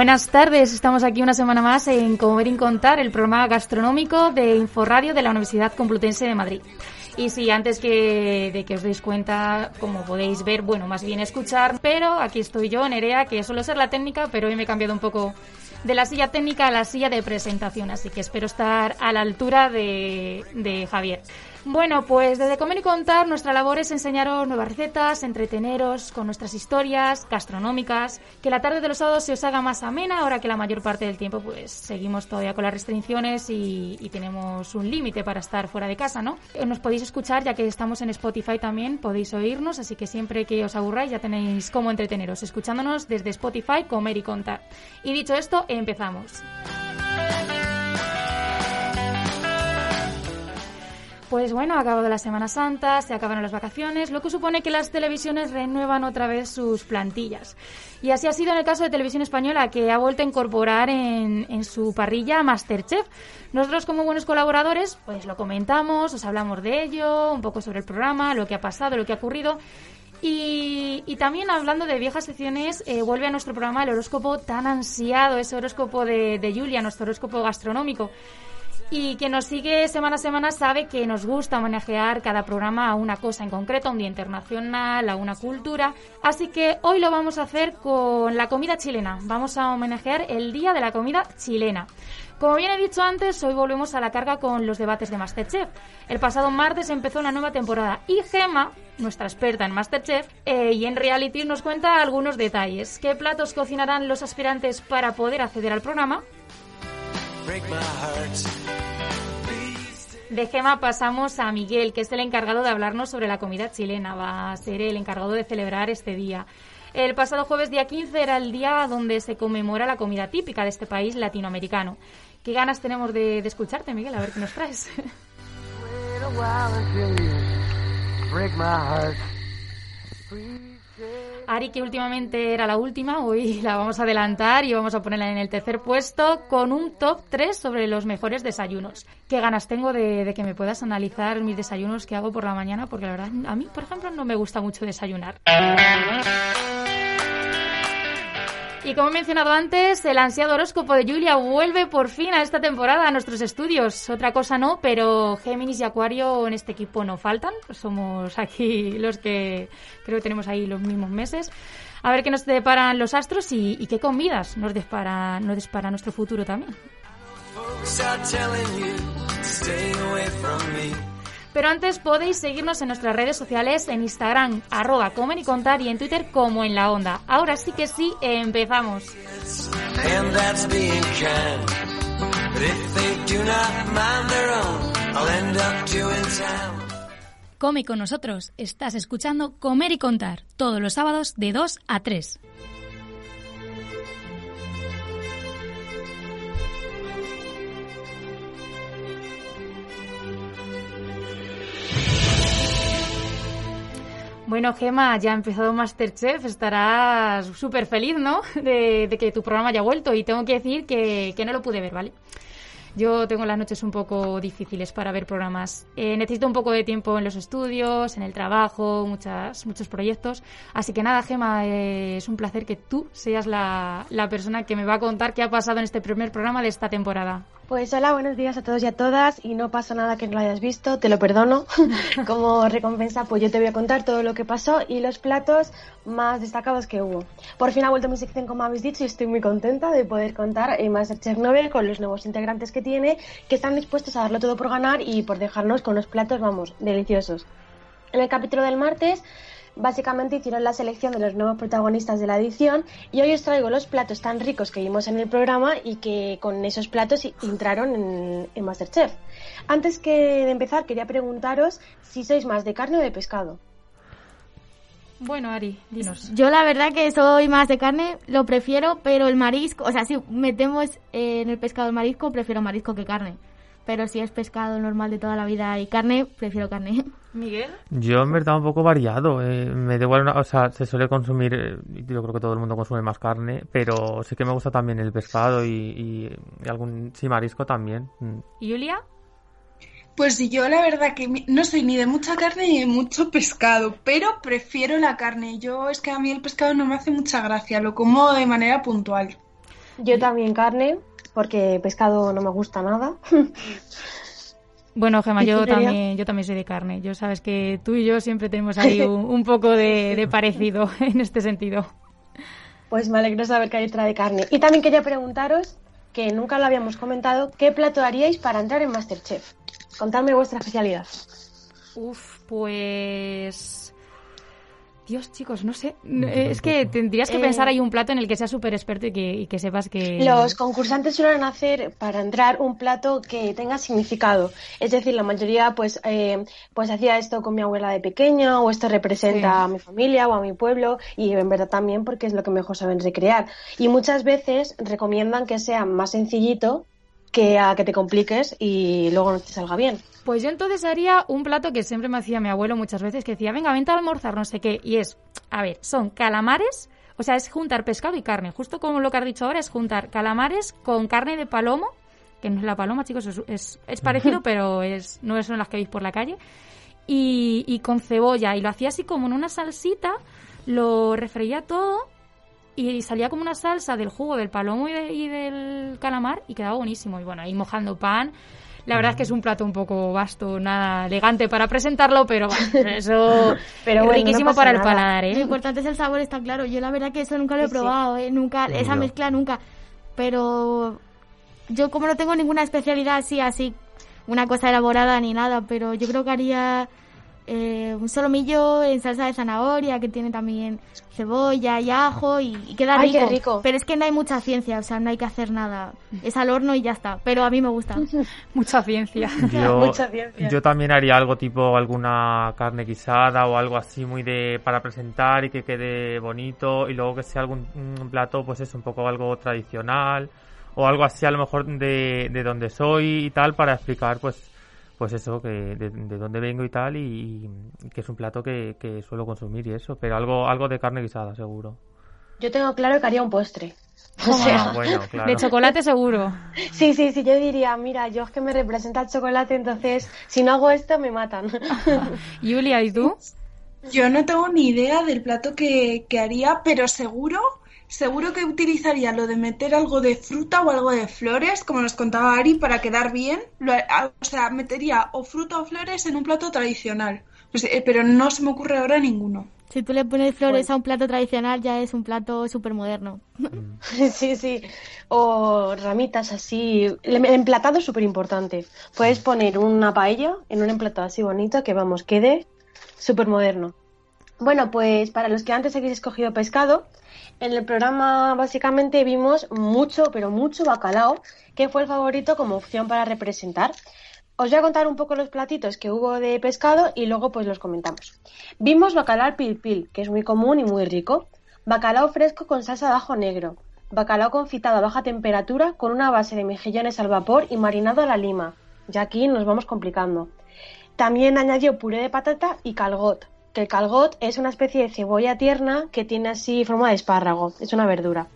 Buenas tardes, estamos aquí una semana más en Comer y Contar, el programa gastronómico de Inforradio de la Universidad Complutense de Madrid. Y sí, antes que, de que os deis cuenta, como podéis ver, bueno, más bien escuchar, pero aquí estoy yo, Nerea, que suelo ser la técnica, pero hoy me he cambiado un poco de la silla técnica a la silla de presentación, así que espero estar a la altura de, de Javier. Bueno, pues desde Comer y Contar nuestra labor es enseñaros nuevas recetas, entreteneros con nuestras historias gastronómicas, que la tarde de los sábados se os haga más amena, ahora que la mayor parte del tiempo pues seguimos todavía con las restricciones y, tenemos un límite para estar fuera de casa, ¿no? Eh, Nos podéis escuchar ya que estamos en Spotify también, podéis oírnos, así que siempre que os aburráis ya tenéis cómo entreteneros, escuchándonos desde Spotify, Comer y Contar. Y dicho esto, empezamos. Pues bueno, ha acabado la Semana Santa, se acabaron las vacaciones, lo que supone que las televisiones renuevan otra vez sus plantillas. Y así ha sido en el caso de Televisión Española, que ha vuelto a incorporar en, su parrilla Masterchef. Nosotros, como buenos colaboradores, pues lo comentamos, os hablamos de ello, un poco sobre el programa, lo que ha pasado, lo que ha ocurrido. Y, y también hablando de viejas secciones, eh, vuelve a nuestro programa el horóscopo tan ansiado, ese horóscopo de, de Julia, nuestro horóscopo gastronómico. Y quien nos sigue semana a semana sabe que nos gusta homenajear cada programa a una cosa en concreto, a un día internacional, a una cultura. Así que hoy lo vamos a hacer con la comida chilena. Vamos a homenajear el Día de la Comida Chilena. Como bien he dicho antes, hoy volvemos a la carga con los debates de Masterchef. El pasado martes empezó una nueva temporada y Gema, nuestra experta en Masterchef eh, y en reality, nos cuenta algunos detalles. ¿Qué platos cocinarán los aspirantes para poder acceder al programa? Break my heart. De Gema pasamos a Miguel, que es el encargado de hablarnos sobre la comida chilena. Va a ser el encargado de celebrar este día. El pasado jueves día 15 era el día donde se conmemora la comida típica de este país latinoamericano. ¿Qué ganas tenemos de, de escucharte, Miguel? A ver qué nos traes. Ari, que últimamente era la última, hoy la vamos a adelantar y vamos a ponerla en el tercer puesto con un top 3 sobre los mejores desayunos. Qué ganas tengo de, de que me puedas analizar mis desayunos que hago por la mañana, porque la verdad a mí, por ejemplo, no me gusta mucho desayunar. Y como he mencionado antes, el ansiado horóscopo de Julia vuelve por fin a esta temporada a nuestros estudios. Otra cosa no, pero Géminis y Acuario en este equipo no faltan. Somos aquí los que creo que tenemos ahí los mismos meses. A ver qué nos deparan los astros y, qué comidas nos depara, nos depara nuestro futuro también. Pero antes podéis seguirnos en nuestras redes sociales, en Instagram, arroba comer y contar, y en Twitter como en la onda. Ahora sí que sí, empezamos. Come con nosotros. Estás escuchando Comer y Contar todos los sábados de 2 a 3. Bueno, Gema, ya ha empezado Masterchef, estarás súper feliz, ¿no? De, de que tu programa haya vuelto y tengo que decir que, que no lo pude ver, ¿vale? Yo tengo las noches un poco difíciles para ver programas. Eh, necesito un poco de tiempo en los estudios, en el trabajo, muchas, muchos proyectos. Así que nada, Gema, eh, es un placer que tú seas la, la persona que me va a contar qué ha pasado en este primer programa de esta temporada. Pues hola, buenos días a todos y a todas y no pasa nada que no lo hayas visto, te lo perdono. Como recompensa, pues yo te voy a contar todo lo que pasó y los platos más destacados que hubo. Por fin ha vuelto mi sección, como habéis dicho, y estoy muy contenta de poder contar en Masterchef Nobel con los nuevos integrantes que tiene, que están dispuestos a darlo todo por ganar y por dejarnos con los platos, vamos, deliciosos. En el capítulo del martes básicamente hicieron la selección de los nuevos protagonistas de la edición y hoy os traigo los platos tan ricos que vimos en el programa y que con esos platos entraron en, en Masterchef. Antes que de empezar, quería preguntaros si sois más de carne o de pescado. Bueno, Ari, dinos. Yo la verdad que soy más de carne, lo prefiero, pero el marisco, o sea, si metemos eh, en el pescado el marisco, prefiero marisco que carne. Pero si es pescado normal de toda la vida y carne, prefiero carne. Miguel. Yo en verdad un poco variado. eh, me da igual, una- o sea, se suele consumir, eh, yo creo que todo el mundo consume más carne, pero sí que me gusta también el pescado y, y- y algún, sí, marisco también. Mm. Julia. Pues yo la verdad que no soy ni de mucha carne ni de mucho pescado, pero prefiero la carne. Yo es que a mí el pescado no me hace mucha gracia, lo como de manera puntual. Yo también carne, porque pescado no me gusta nada. Bueno, Gemma, ¿Y yo también, yo también soy de carne. Yo sabes que tú y yo siempre tenemos ahí un, un poco de, de parecido en este sentido. Pues me alegro saber que hay otra de carne. Y también quería preguntaros, que nunca lo habíamos comentado, ¿qué plato haríais para entrar en Masterchef? Contadme vuestra especialidad. Uf, pues... Dios, chicos, no sé. No, eh, Es que tendrías que Eh, pensar ahí un plato en el que seas súper experto y que, y que sepas que... Los concursantes suelen hacer para entrar un plato que tenga significado. Es decir, la mayoría pues, eh, pues hacía esto con mi abuela de pequeña o esto representa Sí. a mi familia o a mi pueblo y en verdad también porque es lo que mejor saben recrear. Y muchas veces recomiendan que sea más sencillito que a que te compliques y luego no te salga bien. Pues yo entonces haría un plato que siempre me hacía mi abuelo muchas veces, que decía, venga, vente a almorzar, no sé qué. Y es, a ver, son calamares, o sea, es juntar pescado y carne. Justo como lo que has dicho ahora, es juntar calamares con carne de palomo, que no es la paloma, chicos, es, es, es parecido, pero es, no son las que veis por la calle. Y, y con cebolla. Y lo hacía así como en una salsita, lo refreía todo y salía como una salsa del jugo del palomo y, de- y del calamar y quedaba buenísimo. Y bueno, ahí mojando pan. La verdad es que es un plato un poco vasto, nada elegante para presentarlo, pero bueno, eso Pero es bueno, no riquísimo para el paladar, Lo ¿eh? importante es el sabor, está claro. Yo la verdad que eso nunca lo he Sí, probado, ¿eh? Nunca, esa yo. mezcla nunca. Pero yo como no tengo ninguna especialidad así, así, una cosa elaborada ni nada, pero yo creo que haría eh, un solomillo en salsa de zanahoria que tiene también cebolla y ajo y, y queda Ay, rico. qué rico. Pero es que no hay mucha ciencia, o sea, no hay que hacer nada. Es al horno y ya está. Pero a mí me gusta. Mucha ciencia. Yo, Mucha ciencia. yo también haría algo tipo alguna carne guisada o algo así muy de para presentar y que quede bonito y luego que sea algún un plato pues es un poco algo tradicional o algo así a lo mejor de, de donde soy y tal para explicar pues pues eso que de, de dónde vengo y tal y, y que es un plato que, que suelo consumir y eso pero algo algo de carne guisada seguro Yo tengo claro que haría un postre. O Ah, sea, bueno claro De chocolate seguro. sí, sí, sí, yo diría, mira, yo es que me representa el chocolate, entonces si no hago esto me matan. Julia, ¿y tú? Yo no tengo ni idea del plato que, que haría, pero seguro, seguro que utilizaría lo de meter algo de fruta o algo de flores, como nos contaba Ari, para quedar bien. Lo- a- o sea, metería o fruta o flores en un plato tradicional. Pues, eh, pero no se me ocurre ahora ninguno. Si tú le pones flores a un plato tradicional, ya es un plato súper moderno. Sí, sí. O ramitas así. El emplatado es súper importante. Puedes poner una paella en un emplatado así bonito que, vamos, quede súper moderno. Bueno, pues para los que antes habéis escogido pescado, en el programa básicamente vimos mucho, pero mucho bacalao, que fue el favorito como opción para representar. Os voy a contar un poco los platitos que hubo de pescado y luego pues los comentamos. Vimos bacalao al pil pil, que es muy común y muy rico. Bacalao fresco con salsa de ajo negro. Bacalao confitado a baja temperatura con una base de mejillones al vapor y marinado a la lima. Ya aquí nos vamos complicando. También añadió puré de patata y calgot, que el calgot es una especie de cebolla tierna que tiene así forma de espárrago, es una verdura.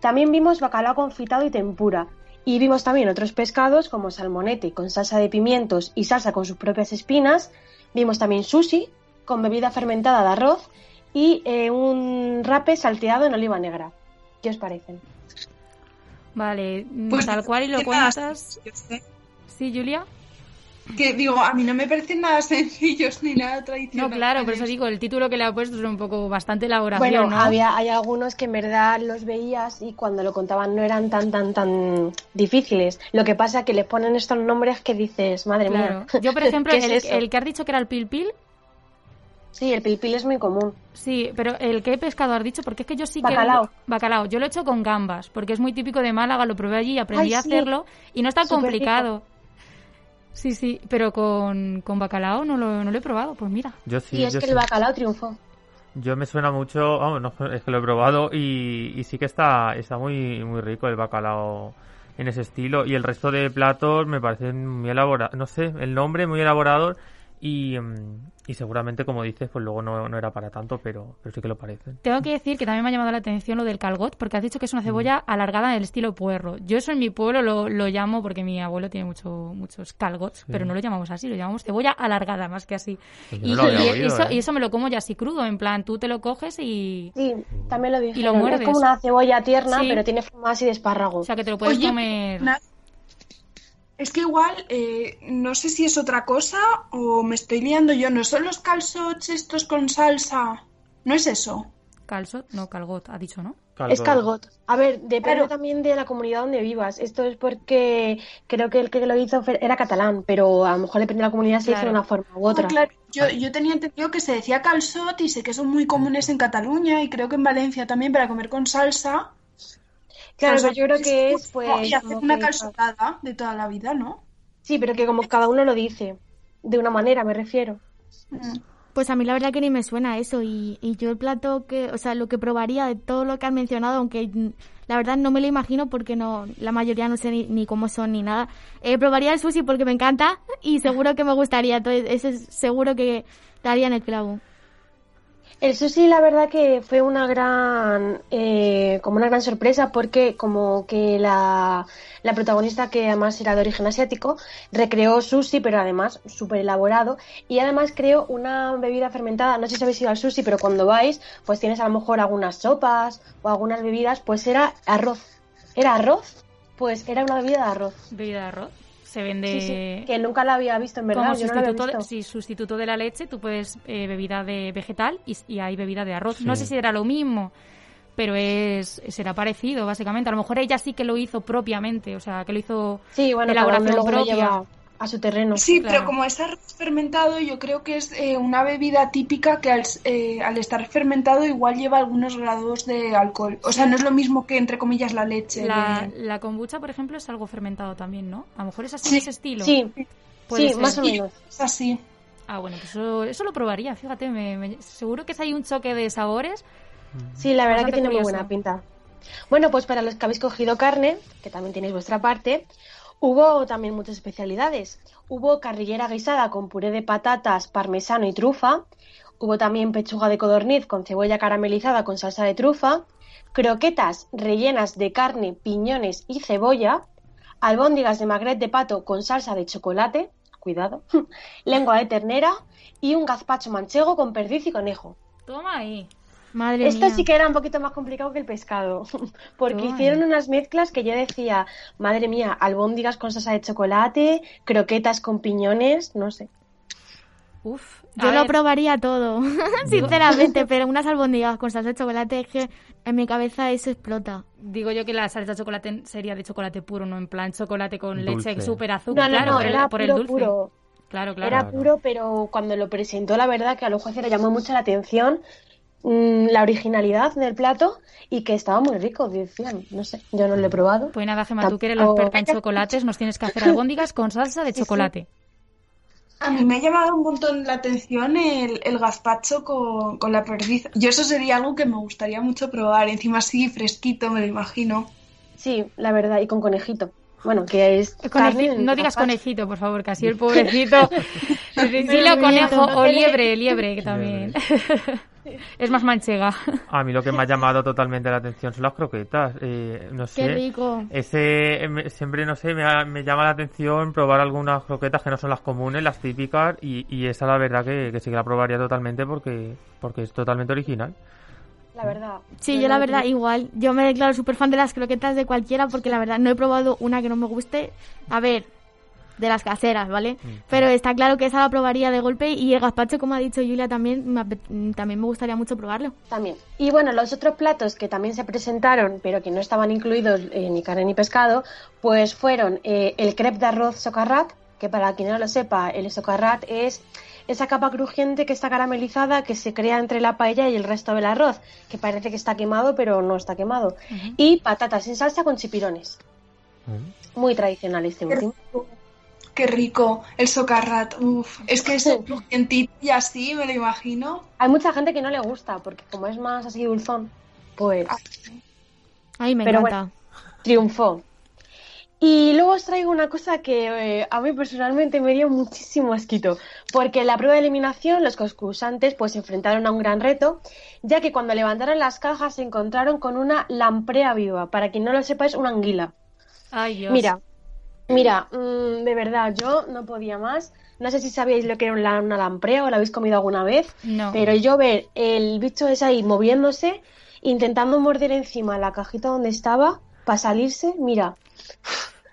También vimos bacalao confitado y tempura. Y vimos también otros pescados como salmonete con salsa de pimientos y salsa con sus propias espinas. Vimos también sushi con bebida fermentada de arroz y eh, un rape salteado en oliva negra. ¿Qué os parecen? Vale, Pues, tal cual y lo ¿qué nada cuentas. Yo sé. Sí, Julia. Que digo, a mí no me parecen nada sencillos ni nada No, tradicionales. claro, por eso digo, el título que le ha puesto es un poco bastante elaboración, Bueno, ¿no? había, hay algunos que en verdad los veías y cuando lo contaban no eran tan, tan, tan difíciles. Lo que pasa es que les ponen estos nombres que dices, madre Claro. mía. Yo, por ejemplo, ¿qué es el, que has dicho que era el pil pil, Sí, el pilpil es muy común. Sí, pero el que pescado has dicho, porque es que yo sí que... Bacalao. Bacalao. Yo lo he hecho con gambas, porque es muy típico de Málaga, lo probé allí, aprendí Ay, a sí. hacerlo y no está Súper complicado. Sí, sí, pero con, con bacalao no lo, no lo he probado, pues mira. Yo sí, y es yo que sí. el bacalao triunfó. Yo me suena mucho, vamos, no, es que lo he probado y, y sí que está, está muy, muy rico el bacalao en ese estilo. Y el resto de platos me parecen muy elaborados, no sé, el nombre muy elaborado y, mm, y seguramente, como dices, pues luego no, no era para tanto, pero, pero sí que lo parecen. Tengo que decir que también me ha llamado la atención lo del calgot, porque has dicho que es una cebolla alargada en el estilo puerro. Yo eso en mi pueblo lo, lo llamo, porque mi abuelo tiene mucho, muchos calgots, pero no lo llamamos así, lo llamamos cebolla alargada más que así. Pues Y, no lo había y oído, eso, ¿eh? y eso me lo como ya así crudo, en plan, tú te lo coges y... Sí, también lo dije. Y lo muerdes. Es como una cebolla tierna, Sí. pero tiene forma así de espárrago. O sea, que te lo puedes Oye, comer... Es que igual, eh, no sé si es otra cosa o me estoy liando yo. ¿No son los calzots estos con salsa? ¿No es eso? Calzot, no, calgot, ha dicho, ¿no? Es calgot. A ver, depende Claro. también de la comunidad donde vivas. Esto es porque creo que el que lo hizo era catalán, pero a lo mejor depende de la comunidad se hizo Claro. de una forma u otra. Ah, claro. Yo, yo tenía entendido que se decía calzot y sé que son muy comunes en Cataluña y creo que en Valencia también para comer con salsa. Claro, pero yo creo que es y pues hacer una calzotada de toda la vida, ¿no? Sí, pero que como cada uno lo dice, de una manera me refiero. Mm. Pues a mí la verdad que ni me suena eso y, y yo el plato que, o sea, lo que probaría de todo lo que han mencionado, aunque la verdad no me lo imagino porque no, la mayoría no sé ni, ni cómo son ni nada, eh, probaría el sushi porque me encanta y seguro que me gustaría, entonces ese es seguro que daría en el clavo. El sushi, la verdad que fue una gran, eh, como una gran sorpresa porque como que la, la protagonista, que además era de origen asiático, recreó sushi, pero además súper elaborado y además creó una bebida fermentada. No sé si habéis ido al sushi, pero cuando vais, pues tienes a lo mejor algunas sopas o algunas bebidas, pues era arroz. ¿Era arroz? Pues era una bebida de arroz. Bebida de arroz. Se vende... Sí, sí, que nunca la había visto en verdad. como yo no la había sustituto, de, visto. sí, sustituto de la leche, tú puedes eh, bebida de vegetal y, y hay bebida de arroz. No sé si era lo mismo, pero es será parecido, básicamente. A lo mejor ella sí que lo hizo propiamente, o sea, que lo hizo Sí, bueno, elaboración propia. A su terreno. Sí, Claro. pero como es arroz fermentado, yo creo que es eh, una bebida típica que al, eh, al estar fermentado igual lleva algunos grados de alcohol. O sea, no es lo mismo que, entre comillas, la leche. La, de- la kombucha, por ejemplo, es algo fermentado también, ¿no? A lo mejor es así Sí, ese estilo. Sí, Puede sí, ser. más o menos. es así. Ah, bueno, pues eso, eso lo probaría, fíjate. Me, me- seguro que si hay un choque de sabores. Sí, la verdad que tiene muy buena pinta. Bueno, pues para los que habéis cogido carne, que también tenéis vuestra parte, hubo también muchas especialidades. Hubo carrillera guisada con puré de patatas, parmesano y trufa. Hubo también pechuga de codorniz con cebolla caramelizada con salsa de trufa. Croquetas rellenas de carne, piñones y cebolla. Albóndigas de magret de pato con salsa de chocolate. Cuidado. Lengua de ternera. Y un gazpacho manchego con perdiz y conejo. Toma ahí. Madre Esto mía. sí que era un poquito más complicado que el pescado, porque hicieron unas mezclas que yo decía, madre mía, albóndigas con salsa de chocolate, croquetas con piñones, no sé. Uf. Yo lo ver, probaría todo, sinceramente, pero unas albóndigas con salsa de chocolate es que en mi cabeza eso explota. Digo yo que la salsa de chocolate sería de chocolate puro, no en plan chocolate con Dulce. leche súper No, azúcar. no, claro, no, por, el, era por el dulce. puro. Claro, claro. Era puro, pero cuando lo presentó, la verdad que a los jueces le llamó mucho la atención mm, la originalidad del plato y que estaba muy rico, decían. No sé, yo no lo he probado. Pues nada, Gemma, tú que eres la experta en chocolates, nos tienes que hacer albóndigas con salsa de sí. chocolate. A mí me ha llamado un montón la atención el, el gazpacho con, con la perdiz. Yo eso sería algo que me gustaría mucho probar. Encima así, fresquito, me lo imagino. Sí, la verdad, y con conejito. Bueno, que es carne no digas gazpacho. conejito, por favor, casi el pobrecito. Dilo conejo o liebre, liebre, que también. Es más manchega. A mí lo que me ha llamado totalmente la atención son las croquetas. Eh, no sé. Qué rico. Ese, me- siempre, no sé, me, ha- me llama la atención probar algunas croquetas que no son las comunes, las típicas, y, y esa la verdad que, que sí que la probaría totalmente porque, porque es totalmente original. La verdad. Sí, yo la verdad igual. Yo me declaro súper fan de las croquetas de cualquiera porque la verdad no he probado una que no me guste. A ver, de las caseras, ¿vale? Pero está claro que esa la probaría de golpe y el gazpacho, como ha dicho Julia, también me, también me gustaría mucho probarlo. También. Y bueno, los otros platos que también se presentaron, pero que no estaban incluidos eh, ni carne ni pescado, pues fueron eh, el crepe de arroz socarrat, que para quien no lo sepa, el socarrat es esa capa crujiente que está caramelizada que se crea entre la paella y el resto del arroz, que parece que está quemado, pero no está quemado. Y patatas en salsa con chipirones. Muy tradicional este último. Qué rico. El socarrat. Uf. Es que es crujientito y así, me lo imagino. Hay mucha gente que no le gusta, porque como es más así dulzón, pues Ay, me Pero encanta. triunfó. Y luego os traigo una cosa que eh, a mí personalmente me dio muchísimo asquito, porque en la prueba de eliminación los concursantes pues se enfrentaron a un gran reto, ya que cuando levantaron las cajas se encontraron con una lamprea viva, para quien no lo sepa es una anguila. Ay, Dios. Mira, mira, mm, de verdad, yo no podía más. No sé si sabíais lo que era una, una lamprea o la habéis comido alguna vez, No. pero yo ver el bicho ese ahí moviéndose, intentando morder encima la cajita donde estaba para salirse, mira,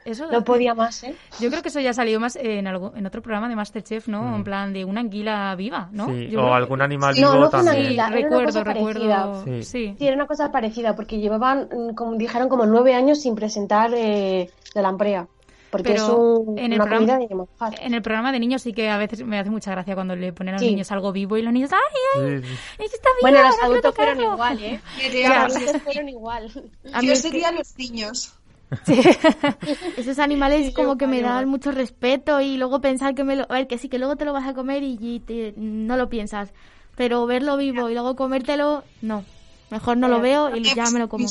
Eso, no podía más, ¿eh? Yo creo que eso ya salió más en, algo, en otro programa de Masterchef, ¿no? En plan de una anguila viva, ¿no? Sí, Yo o creo- algún animal vivo no una también. anguila. Sí, era una recuerdo, cosa recuerdo. Sí. Sí, era una cosa parecida, porque llevaban, mm, como dijeron, como nueve años sin presentar eh, la lamprea. Porque Pero es un- en el una programa- comida de. En el programa de niños sí que a veces me hace mucha gracia cuando le ponen a los Sí. niños algo vivo y los niños, ¡ay, ay! Sí, sí. ¡Es que está viva! Bueno, los adultos fueron tocarlo". igual, ¿eh? Sería- Los adultos fueron igual. A mí Yo es que sería los niños. esos animales Sí, como que me dan mucho respeto y luego pensar que me lo... A ver, que sí, que luego te lo vas a comer y, y te- no lo piensas. Pero verlo vivo y luego comértelo, no. Mejor no lo veo y ya me lo como.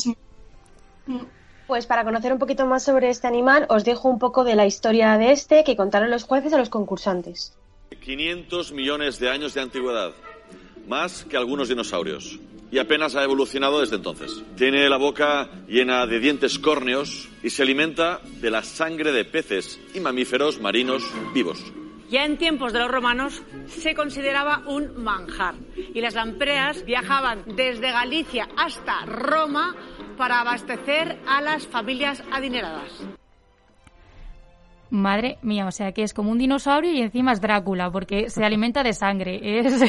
Pues para conocer un poquito más sobre este animal, os dejo un poco de la historia de este que contaron los jueces a los concursantes. 500 millones de años de antigüedad, más que algunos dinosaurios, y apenas ha evolucionado desde entonces. Tiene la boca llena de dientes córneos y se alimenta de la sangre de peces y mamíferos marinos vivos. Ya en tiempos de los romanos se consideraba un manjar y las lampreas viajaban desde Galicia hasta Roma para abastecer a las familias adineradas. Madre mía, o sea que es como un dinosaurio y encima es Drácula, porque se alimenta de sangre. Es,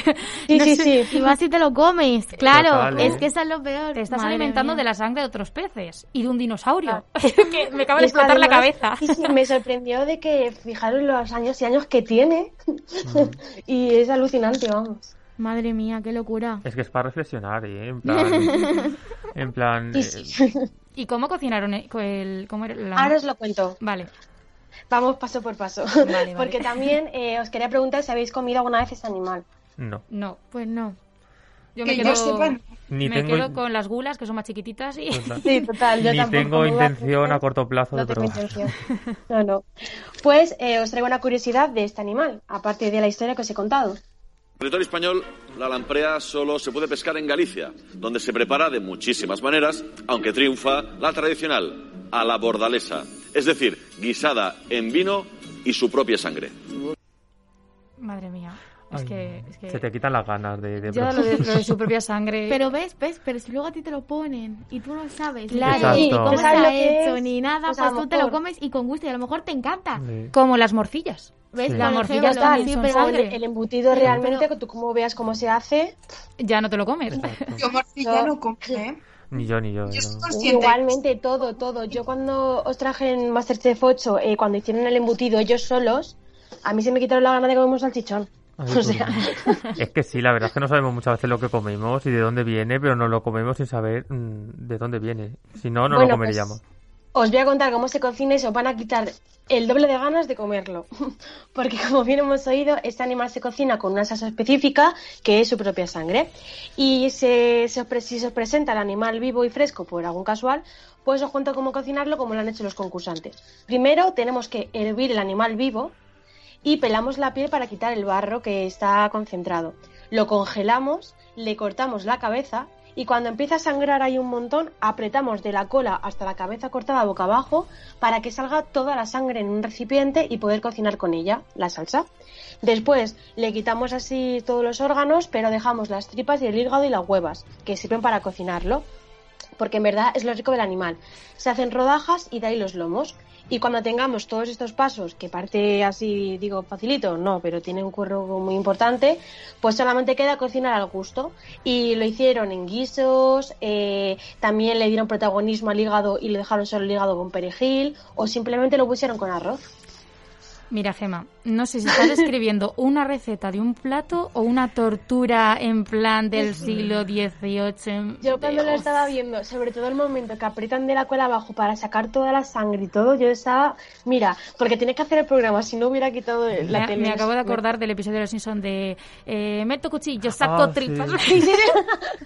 Sí, no sí, sé, sí. Y vas y te lo comes, claro. Total, ¿eh? Es que eso es lo peor. Te estás Madre alimentando mía. de la sangre de otros peces y de un dinosaurio. que me acaba de explotar la cabeza. Sí, sí, me sorprendió de que fijaros los años y años que tiene. y es alucinante, vamos. Madre mía, qué locura. Es que es para reflexionar, ¿eh? En plan... en plan... Sí, eh, sí. ¿Y cómo cocinaron el, el- cómo era la... Ahora os lo cuento. Vale. Vamos paso por paso. vale. Porque también eh, os quería preguntar si habéis comido alguna vez este animal. no. No, Pues no. yo Que me yo quedo. Ni me tengo, quedo con las gulas, que son más chiquititas y... Total. Sí, total. Yo Ni tampoco tengo intención a corto plazo No de probar. No, no. Pues eh, os traigo una curiosidad de este animal, aparte de la historia que os he contado. En territorio español, la lamprea solo se puede pescar en Galicia, donde se prepara de muchísimas maneras, aunque triunfa la tradicional, a la bordalesa, es decir, guisada en vino y su propia sangre. Madre mía. Es que... Es que... Se te quitan las ganas de, de probar. lo de, lo de su propia sangre... Pero ves, ves, pero si luego a ti te lo ponen y tú no sabes Claro. ni cómo ¿Sabes está lo que hecho es? ni nada, Pues a pues lo tú te lo comes y con gusto y a lo mejor te encanta. Sí. Como las morcillas. ¿Ves? Sí. La morcilla sí, O sangre. el, embutido Pero- realmente, pero- que tú como veas cómo se hace, Ya no te lo comes. Exacto. Yo morcilla no como, ¿eh? Ni yo, ni yo. Yo no. igualmente todo, todo. Yo cuando os traje en Masterchef 8, eh, cuando hicieron el embutido ellos solos, a mí se me quitaron la gana de comer un salchichón. O sea. Es que sí, la verdad es que no sabemos muchas veces lo que comemos y de dónde viene, pero no lo comemos sin saber mm, de dónde viene. Si no, no Bueno, lo pues, comeríamos. Os voy a contar cómo se cocina y se os van a quitar el doble de ganas de comerlo. Porque como bien hemos oído, este animal se cocina con una salsa específica que es su propia sangre. Y se, si se os presenta el animal vivo y fresco por algún casual, pues os cuento cómo cocinarlo como lo han hecho los concursantes. Primero tenemos que hervir el animal vivo y pelamos la piel para quitar el barro que está concentrado. Lo congelamos, le cortamos la cabeza y cuando empieza a sangrar ahí un montón, apretamos de la cola hasta la cabeza cortada boca abajo para que salga toda la sangre en un recipiente y poder cocinar con ella la salsa. Después le quitamos así todos los órganos, pero dejamos las tripas y el hígado y las huevas, que sirven para cocinarlo porque en verdad es lo rico del animal. Se hacen rodajas y de ahí los lomos. Y cuando tengamos todos estos pasos, que parte así, digo, facilito, no, pero tiene un curro muy importante, pues solamente queda cocinar al gusto. Y lo hicieron en guisos, eh, también le dieron protagonismo al hígado y le dejaron solo el hígado con perejil, o simplemente lo pusieron con arroz. Mira, Gema, no sé si estás describiendo una receta de un plato o una tortura en plan del siglo XVIII. Yo cuando lo estaba viendo, sobre todo el momento que aprietan de la cola abajo para sacar toda la sangre y todo, yo estaba, mira, porque tienes que hacer el programa, si no hubiera quitado la Me, tele. me acabo de acordar del episodio de Los Simpsons de eh, meto cuchillo, saco Ah, tripas.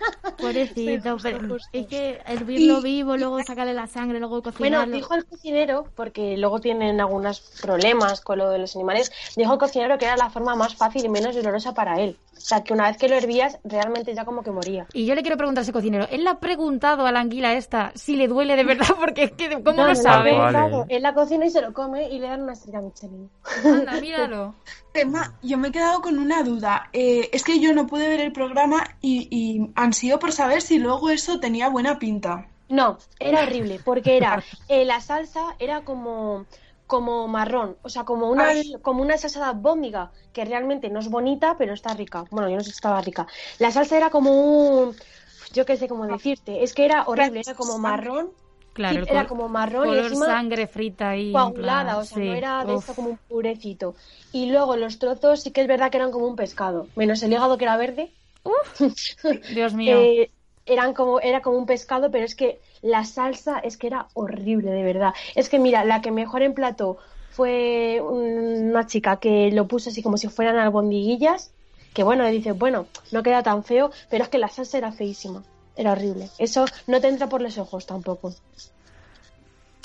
Pobrecito, pero es que hervirlo vivo, luego sacarle la sangre, luego Bueno, cocinarlo. dijo el cocinero, porque luego tienen algunos problemas con lo de los animales, dijo el cocinero que era la forma más fácil y menos dolorosa para él. O sea, que una vez que lo hervías, realmente ya como que moría. Y yo le quiero preguntar a ese cocinero, ¿él le ha preguntado a la anguila esta si le duele de verdad? Porque es que, ¿cómo No, lo no, sabe? no, Vale. claro, Él la cocina y se lo come y le dan una estrella Michelin. Anda, míralo. Emma, yo me he quedado con una duda. Eh, es que yo no pude ver el programa y, y ansío por saber si luego eso tenía buena pinta. No, era horrible, porque era eh, la salsa era como como marrón, o sea, como una Ay. como una salsa albóndiga, que realmente no es bonita, pero está rica. Bueno, yo no sé si estaba rica. La salsa era como un yo qué sé cómo decirte, es que era horrible, era como marrón, Claro, sí, era como marrón y color encima sangre frita en coagulada, plan, o sea, sí. no era de Uf. esto como un purecito. Y luego los trozos sí que es verdad que eran como un pescado, menos el hígado que era verde. Dios mío. Eh, eran como, era como un pescado, pero es que la salsa es que era horrible, de verdad. Es que mira, la que mejor emplató fue una chica que lo puso así como si fueran albondiguillas, que bueno, le dices, bueno, no queda tan feo, pero es que la salsa era feísima, era horrible. Eso no te entra por los ojos tampoco.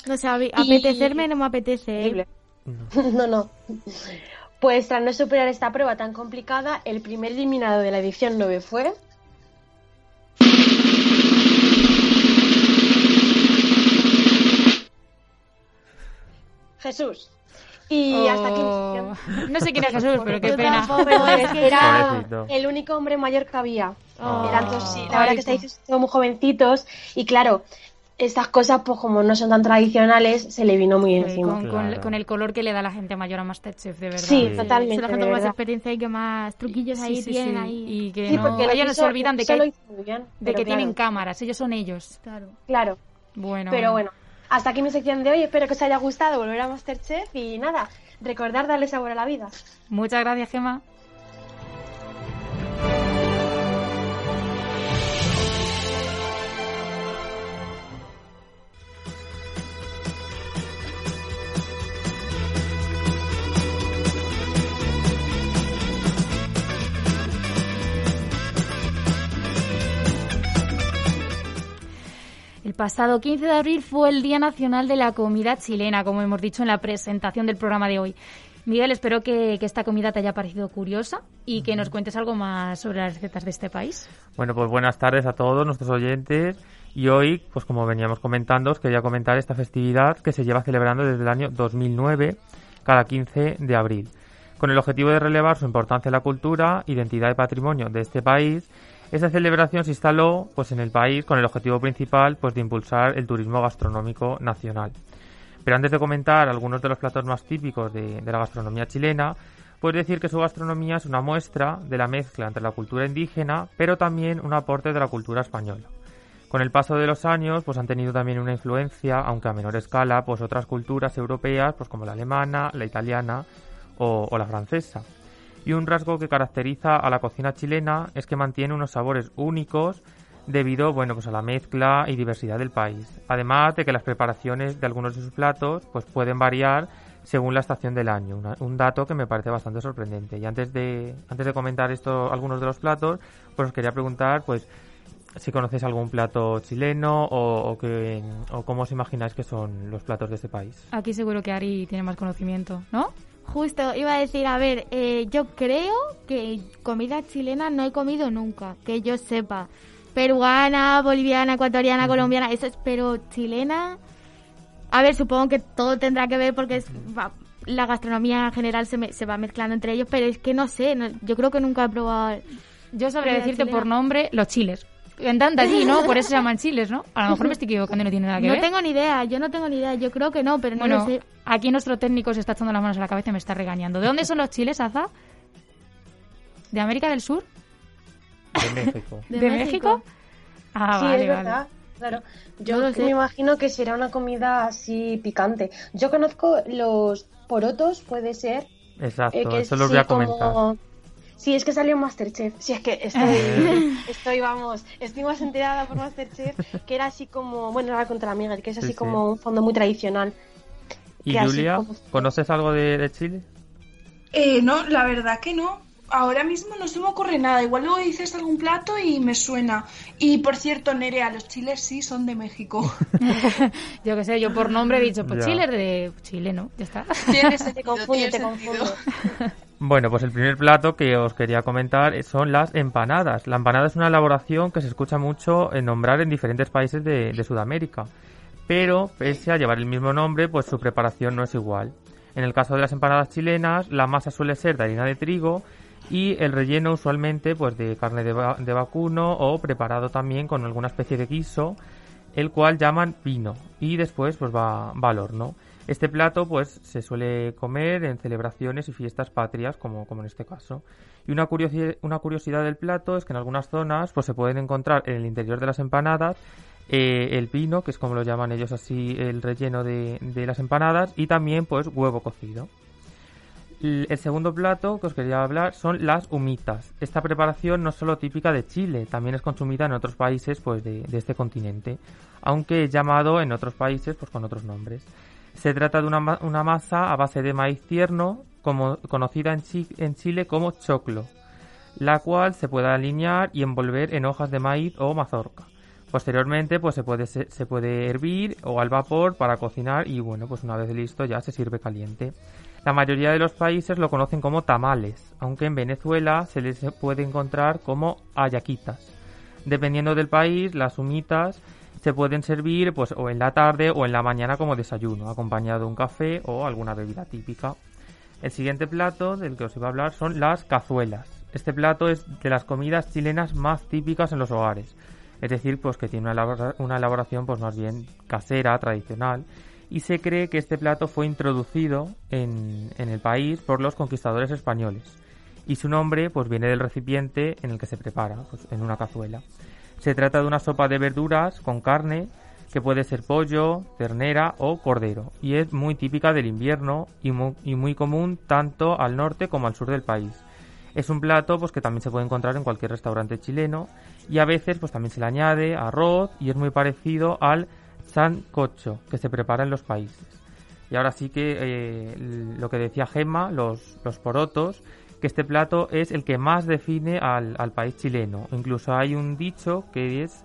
No sé, Y- apetecerme no me apetece. ¿eh? No, no. Pues tras no superar esta prueba tan complicada, el primer eliminado de la edición 9 fue... Jesús. Y hasta aquí. Oh. No sé quién es Jesús, pero qué pena. era el único hombre mayor que había. Oh. Eran todos, sí, la verdad que estáis todos muy jovencitos. Y claro, estas cosas, pues como no son tan tradicionales, se le vino muy Sí, encima. con, con- Claro. con el color que le da la gente mayor a Masterchef, de verdad. Sí, Sí. totalmente. Son la gente con más experiencia y que más truquillos ahí tienen sí. ahí. Y que Sí, no, porque lo ellos no se olvidan de que, bien, de que claro, tienen cámaras, ellos son ellos. Claro. Claro, Bueno, pero bueno. Hasta aquí mi sección de hoy. Espero que os haya gustado volver a Masterchef. Y nada, recordar darle sabor a la vida. Muchas gracias, Gemma. El pasado 15 de abril fue el Día Nacional de la Comida Chilena, como hemos dicho en la presentación del programa de hoy. Miguel, espero que, que esta comida te haya parecido curiosa y que nos cuentes algo más sobre las recetas de este país. Bueno, pues buenas tardes a todos nuestros oyentes. Y hoy, pues como veníamos comentando, os quería comentar esta festividad que se lleva celebrando desde el año 2009, cada 15 de abril. Con el objetivo de relevar su importancia en la cultura, identidad y patrimonio de este país, esta celebración se instaló pues, en el país con el objetivo principal pues, de impulsar el turismo gastronómico nacional. Pero antes de comentar algunos de los platos más típicos de, la gastronomía chilena, puedo decir que su gastronomía es una muestra de la mezcla entre la cultura indígena, pero también un aporte de la cultura española. Con el paso de los años, pues han tenido también una influencia, aunque a menor escala, pues otras culturas europeas, pues como la alemana, la italiana o la francesa. Y un rasgo que caracteriza a la cocina chilena es que mantiene unos sabores únicos debido bueno, pues a la mezcla y diversidad del país. Además de que las preparaciones de algunos de sus platos pues pueden variar según la estación del año, un dato que me parece bastante sorprendente. Y antes de antes de comentar esto algunos de los platos, pues os quería preguntar pues si conocéis algún plato chileno o, o que, o cómo os imagináis que son los platos de este país. Aquí seguro que Ari tiene más conocimiento, ¿no? Justo, iba a decir, a ver, eh, yo creo que comida chilena no he comido nunca, que yo sepa. Peruana, boliviana, ecuatoriana, colombiana, eso es, pero chilena... A ver, supongo que todo tendrá que ver porque es, va- la gastronomía en general se, me- se va mezclando entre ellos, pero es que no sé, no- yo creo que nunca he probado... Yo sabría decirte chilena. por nombre los chiles. Andan allí, ¿no? Por eso se llaman chiles, ¿no? A lo mejor me estoy equivocando y no tiene nada que No ver. tengo ni idea, yo no tengo ni idea, yo creo que no, pero no Bueno, lo sé. aquí nuestro técnico se está echando las manos a la cabeza y me está regañando. ¿De dónde son los chiles, Aza? ¿De América del Sur? De México. ¿De ¿De, México? México? Ah, sí, vale, es vale. verdad. Claro, yo No me imagino que será una comida así picante. Yo conozco los porotos, puede ser. Exacto, eh, que eso lo voy a comentar. como- Sí, es que salió Masterchef. Sí, es que estoy, estoy, vamos, estoy más enterada por Masterchef, que era así como, bueno, ahora contra Miguel, que es Sí, así sí. como un fondo muy tradicional. ¿Y Julia, como- conoces algo de, de Chile? Eh, no, la verdad que no. Ahora mismo no se me ocurre nada. Igual luego dices algún plato y me suena. Y por cierto, Nerea, los chiles sí son de México. Yo qué sé, yo por nombre he dicho, pues Ya. Chile es de Chile, ¿no? Ya está. Tiene Te sentido, confundo, tiene te confundo. Bueno, pues el primer plato que os quería comentar son las empanadas. La empanada es una elaboración que se escucha mucho en nombrar en diferentes países de, de Sudamérica. Pero, pese a llevar el mismo nombre, pues su preparación no es igual. En el caso de las empanadas chilenas, la masa suele ser de harina de trigo y el relleno usualmente pues de carne de, de vacuno o preparado también con alguna especie de guiso, el cual llaman pino y después pues va, al horno. Este plato pues se suele comer en celebraciones y fiestas patrias como, como en este caso. Y una, una curiosidad del plato es que en algunas zonas pues se pueden encontrar en el interior de las empanadas eh, el pino, que es como lo llaman ellos así el relleno de, de las empanadas, y también pues huevo cocido. El segundo plato que os quería hablar son las humitas. Esta preparación no es solo típica de Chile, también es consumida en otros países pues, de, este continente, aunque es llamado en otros países pues, con otros nombres. Se trata de una, ma- una masa a base de maíz tierno, como, conocida en, Chi- en Chile como choclo, la cual se puede alinear y envolver en hojas de maíz o mazorca. Posteriormente, pues se puede, se puede hervir o al vapor para cocinar y bueno, pues una vez listo ya se sirve caliente. La mayoría de los países lo conocen como tamales, aunque en Venezuela se les puede encontrar como ayaquitas. Dependiendo del país, las humitas se pueden servir pues o en la tarde o en la mañana como desayuno, acompañado de un café o alguna bebida típica. El siguiente plato del que os iba a hablar son las cazuelas. Este plato es de las comidas chilenas más típicas en los hogares. Es decir, pues que tiene una, elabora- una elaboración pues más bien casera, tradicional. Y se cree que este plato fue introducido en, el país por los conquistadores españoles. Y su nombre pues viene del recipiente en el que se prepara, pues, en una cazuela. Se trata de una sopa de verduras con carne que puede ser pollo, ternera o cordero y es muy típica del invierno y mu- y muy, común tanto al norte como al sur del país. Es un plato pues que también se puede encontrar en cualquier restaurante chileno y a veces pues también se le añade arroz y es muy parecido al sancocho que se prepara en los países. Y ahora sí que eh, lo que decía Gemma, los, los porotos, que este plato es el que más define al, al país chileno. Incluso hay un dicho que es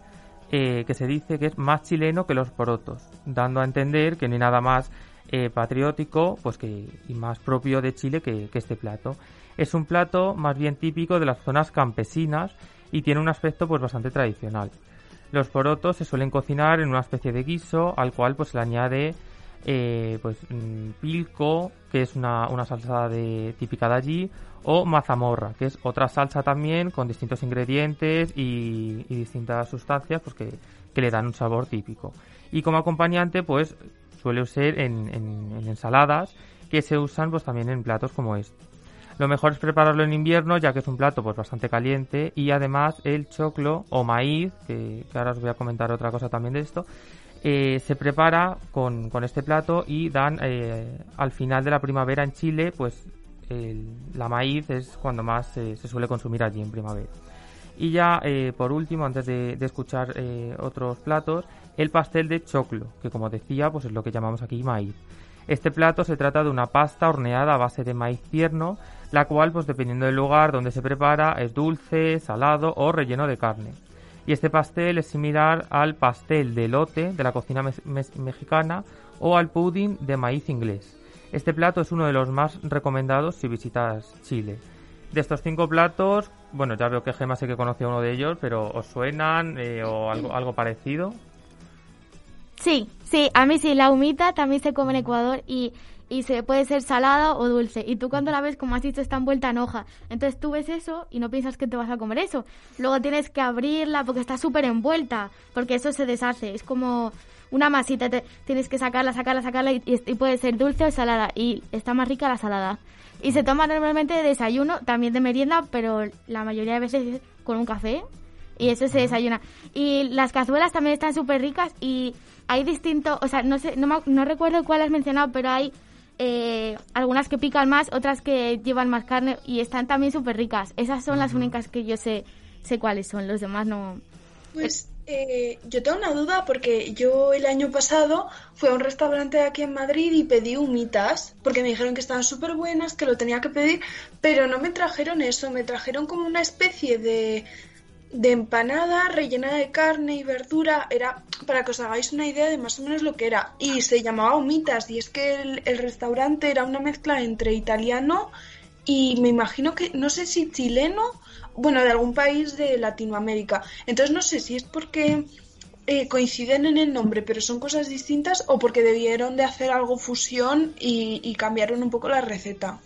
eh, que se dice que es más chileno que los porotos, dando a entender que no hay nada más eh, patriótico pues que, y más propio de Chile que, que este plato. Es un plato más bien típico de las zonas campesinas y tiene un aspecto pues bastante tradicional. Los porotos se suelen cocinar en una especie de guiso al cual pues se le añade eh, pues mm, pilco, que es una, una salsa de, típica de allí, o mazamorra, que es otra salsa también con distintos ingredientes y, distintas sustancias pues que, le dan un sabor típico. Y como acompañante pues suele ser en, en- en ensaladas que se usan pues también en platos como este. Lo mejor es prepararlo en invierno ya que es un plato pues bastante caliente y además el choclo o maíz, que, ahora os voy a comentar otra cosa también de esto, eh, se prepara con, con este plato y dan eh, al final de la primavera en Chile pues la maíz es cuando más se- se suele consumir allí en primavera. Y ya eh, por último, antes de, de escuchar eh, otros platos, el pastel de choclo, que como decía, pues es lo que llamamos aquí maíz. Este plato se trata de una pasta horneada a base de maíz tierno, la cual, pues dependiendo del lugar donde se prepara, es dulce, salado o relleno de carne. Y este pastel es similar al pastel de elote de la cocina me- me- mexicana o al pudding de maíz inglés. Este plato es uno de los más recomendados si visitas Chile. De estos cinco platos, bueno, ya veo que Gema sé que conocía uno de ellos, pero ¿os suenan eh, o algo, algo parecido? Sí, sí, a mí sí, la humita también se come en Ecuador y, y se puede ser salada o dulce. Y tú cuando la ves, como has dicho, está envuelta en hoja. Entonces tú ves eso y no piensas que te vas a comer eso. Luego tienes que abrirla porque está súper envuelta, porque eso se deshace. Es como una masita, te- tienes que sacarla, sacarla, sacarla y, puede ser dulce o salada. Y está más rica la salada. Y se toma normalmente de desayuno, también de merienda, pero la mayoría de veces es con un café. Y eso se desayuna. Y las cazuelas también están súper ricas y hay distintos, o sea, no sé, no, no recuerdo cuál has mencionado, pero hay eh, algunas que pican más, otras que llevan más carne y están también súper ricas. Esas son las únicas que yo sé, sé cuáles son, los demás no. Pues eh, yo tengo una duda porque yo el año pasado fui a un restaurante aquí en Madrid y pedí humitas porque me dijeron que estaban súper buenas, que lo tenía que pedir, pero no me trajeron eso, me trajeron como una especie de, de empanada rellena de carne y verdura. Era para que os hagáis una idea de más o menos lo que era. Y se llamaba humitas y es que el, el restaurante era una mezcla entre italiano y me imagino que, no sé si chileno, bueno, de algún país de Latinoamérica. Entonces no sé si es porque eh, coinciden en el nombre, pero son cosas distintas o porque debieron de hacer algo fusión y, y cambiaron un poco la receta.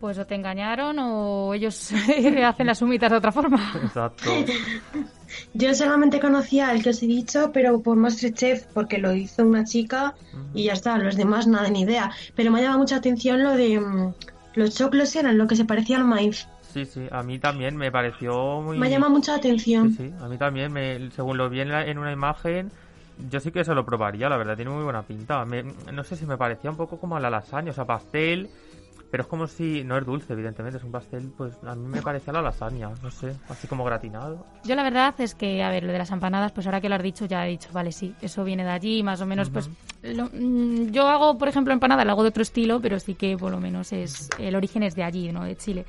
Pues o te engañaron o ellos hacen las humitas de otra forma. Exacto. Yo solamente conocía el que os he dicho, pero por Masterchef, porque lo hizo una chica y ya está, los demás nada ni idea. Pero me ha llamado mucha atención lo de mm, los choclos eran lo que se parecía al maíz. Sí, sí, a mí también me pareció muy... Me ha llamado mucha atención. Sí, sí, a mí también, me, según lo vi en, la- en una imagen, yo sí que se lo probaría, la verdad, tiene muy buena pinta. Me- no sé si me parecía un poco como a la lasaña, o sea, pastel, pero es como si, no es dulce, evidentemente, es un pastel, pues a mí me parecía la lasaña, no sé, así como gratinado. Yo la verdad es que, a ver, lo de las empanadas, pues ahora que lo has dicho, ya he dicho, vale, sí, eso viene de allí, más o menos, pues lo- mm, yo hago, por ejemplo, empanada, la hago de otro estilo, pero sí que por lo menos es el origen es de allí, ¿no? De Chile.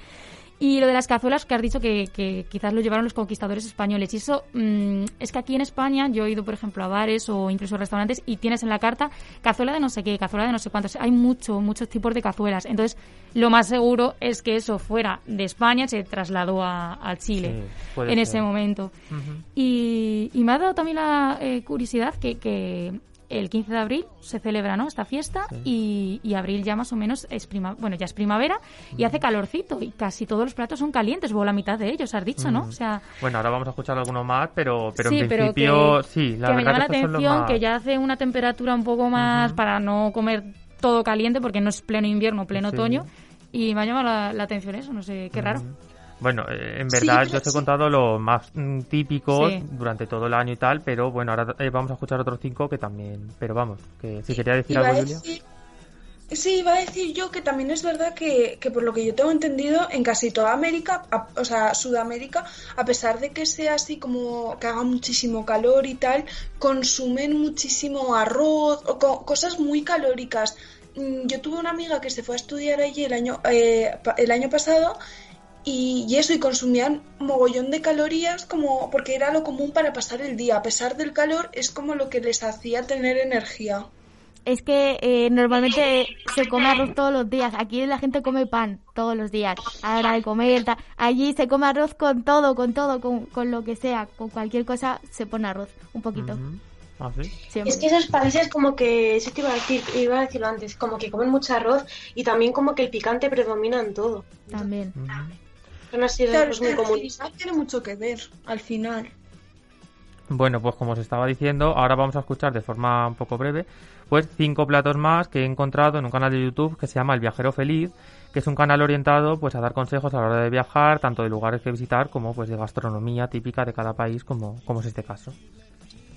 Y lo de las cazuelas que has dicho que, que quizás lo llevaron los conquistadores españoles. Y eso mm, es que aquí en España yo he ido, por ejemplo, a bares o incluso a restaurantes y tienes en la carta cazuela de no sé qué, cazuela de no sé cuántos. Hay mucho, muchos tipos de cazuelas. Entonces, lo más seguro es que eso fuera de España, se trasladó a, a Chile Sí, en ser. ese momento. Y, y me ha dado también la eh, curiosidad que, que el 15 de abril se celebra ¿no? esta fiesta y, y abril ya más o menos es prima, bueno ya es primavera y hace calorcito y casi todos los platos son calientes o la mitad de ellos has dicho no Mm. o sea Bueno, ahora vamos a escuchar alguno más, pero, pero sí en pero principio, que, sí, la que me verdad llama la que atención más- que ya hace una temperatura un poco más para no comer todo caliente porque no es pleno invierno pleno Sí. otoño y me ha llamado la, la atención eso no sé qué raro Bueno, eh, en verdad yo os he sí. contado los más mm, típicos Sí. durante todo el año y tal, pero bueno, ahora eh, vamos a escuchar otros cinco que también, pero vamos, que si quería decir Iba algo, Julia. decir- Sí, iba a decir yo que también es verdad que, que por lo que yo tengo entendido, en casi toda América, a- o sea, Sudamérica, a pesar de que sea así como que haga muchísimo calor y tal, consumen muchísimo arroz o co- cosas muy calóricas. Mm, Yo tuve una amiga que se fue a estudiar allí el año, eh, el año pasado y, y eso, y consumían mogollón de calorías como porque era lo común para pasar el día. A pesar del calor, es como lo que les hacía tener energía. Es que eh, normalmente se come arroz todos los días. Aquí la gente come pan todos los días. A la hora de comer, allí se come arroz con todo, con todo, con, con lo que sea, con cualquier cosa se pone arroz, un poquito. ¿Ah. Es que esos países como que, eso te iba a decir, iba a decirlo antes, como que comen mucho arroz y también como que el picante predomina en todo. También. Así de Claro, pues, es muy tiene mucho que ver al final. Bueno, pues como os estaba diciendo, ahora vamos a escuchar de forma un poco breve, pues cinco platos más que he encontrado en un canal de YouTube que se llama El Viajero Feliz, que es un canal orientado pues a dar consejos a la hora de viajar, tanto de lugares que visitar como pues de gastronomía típica de cada país, como, como es este caso.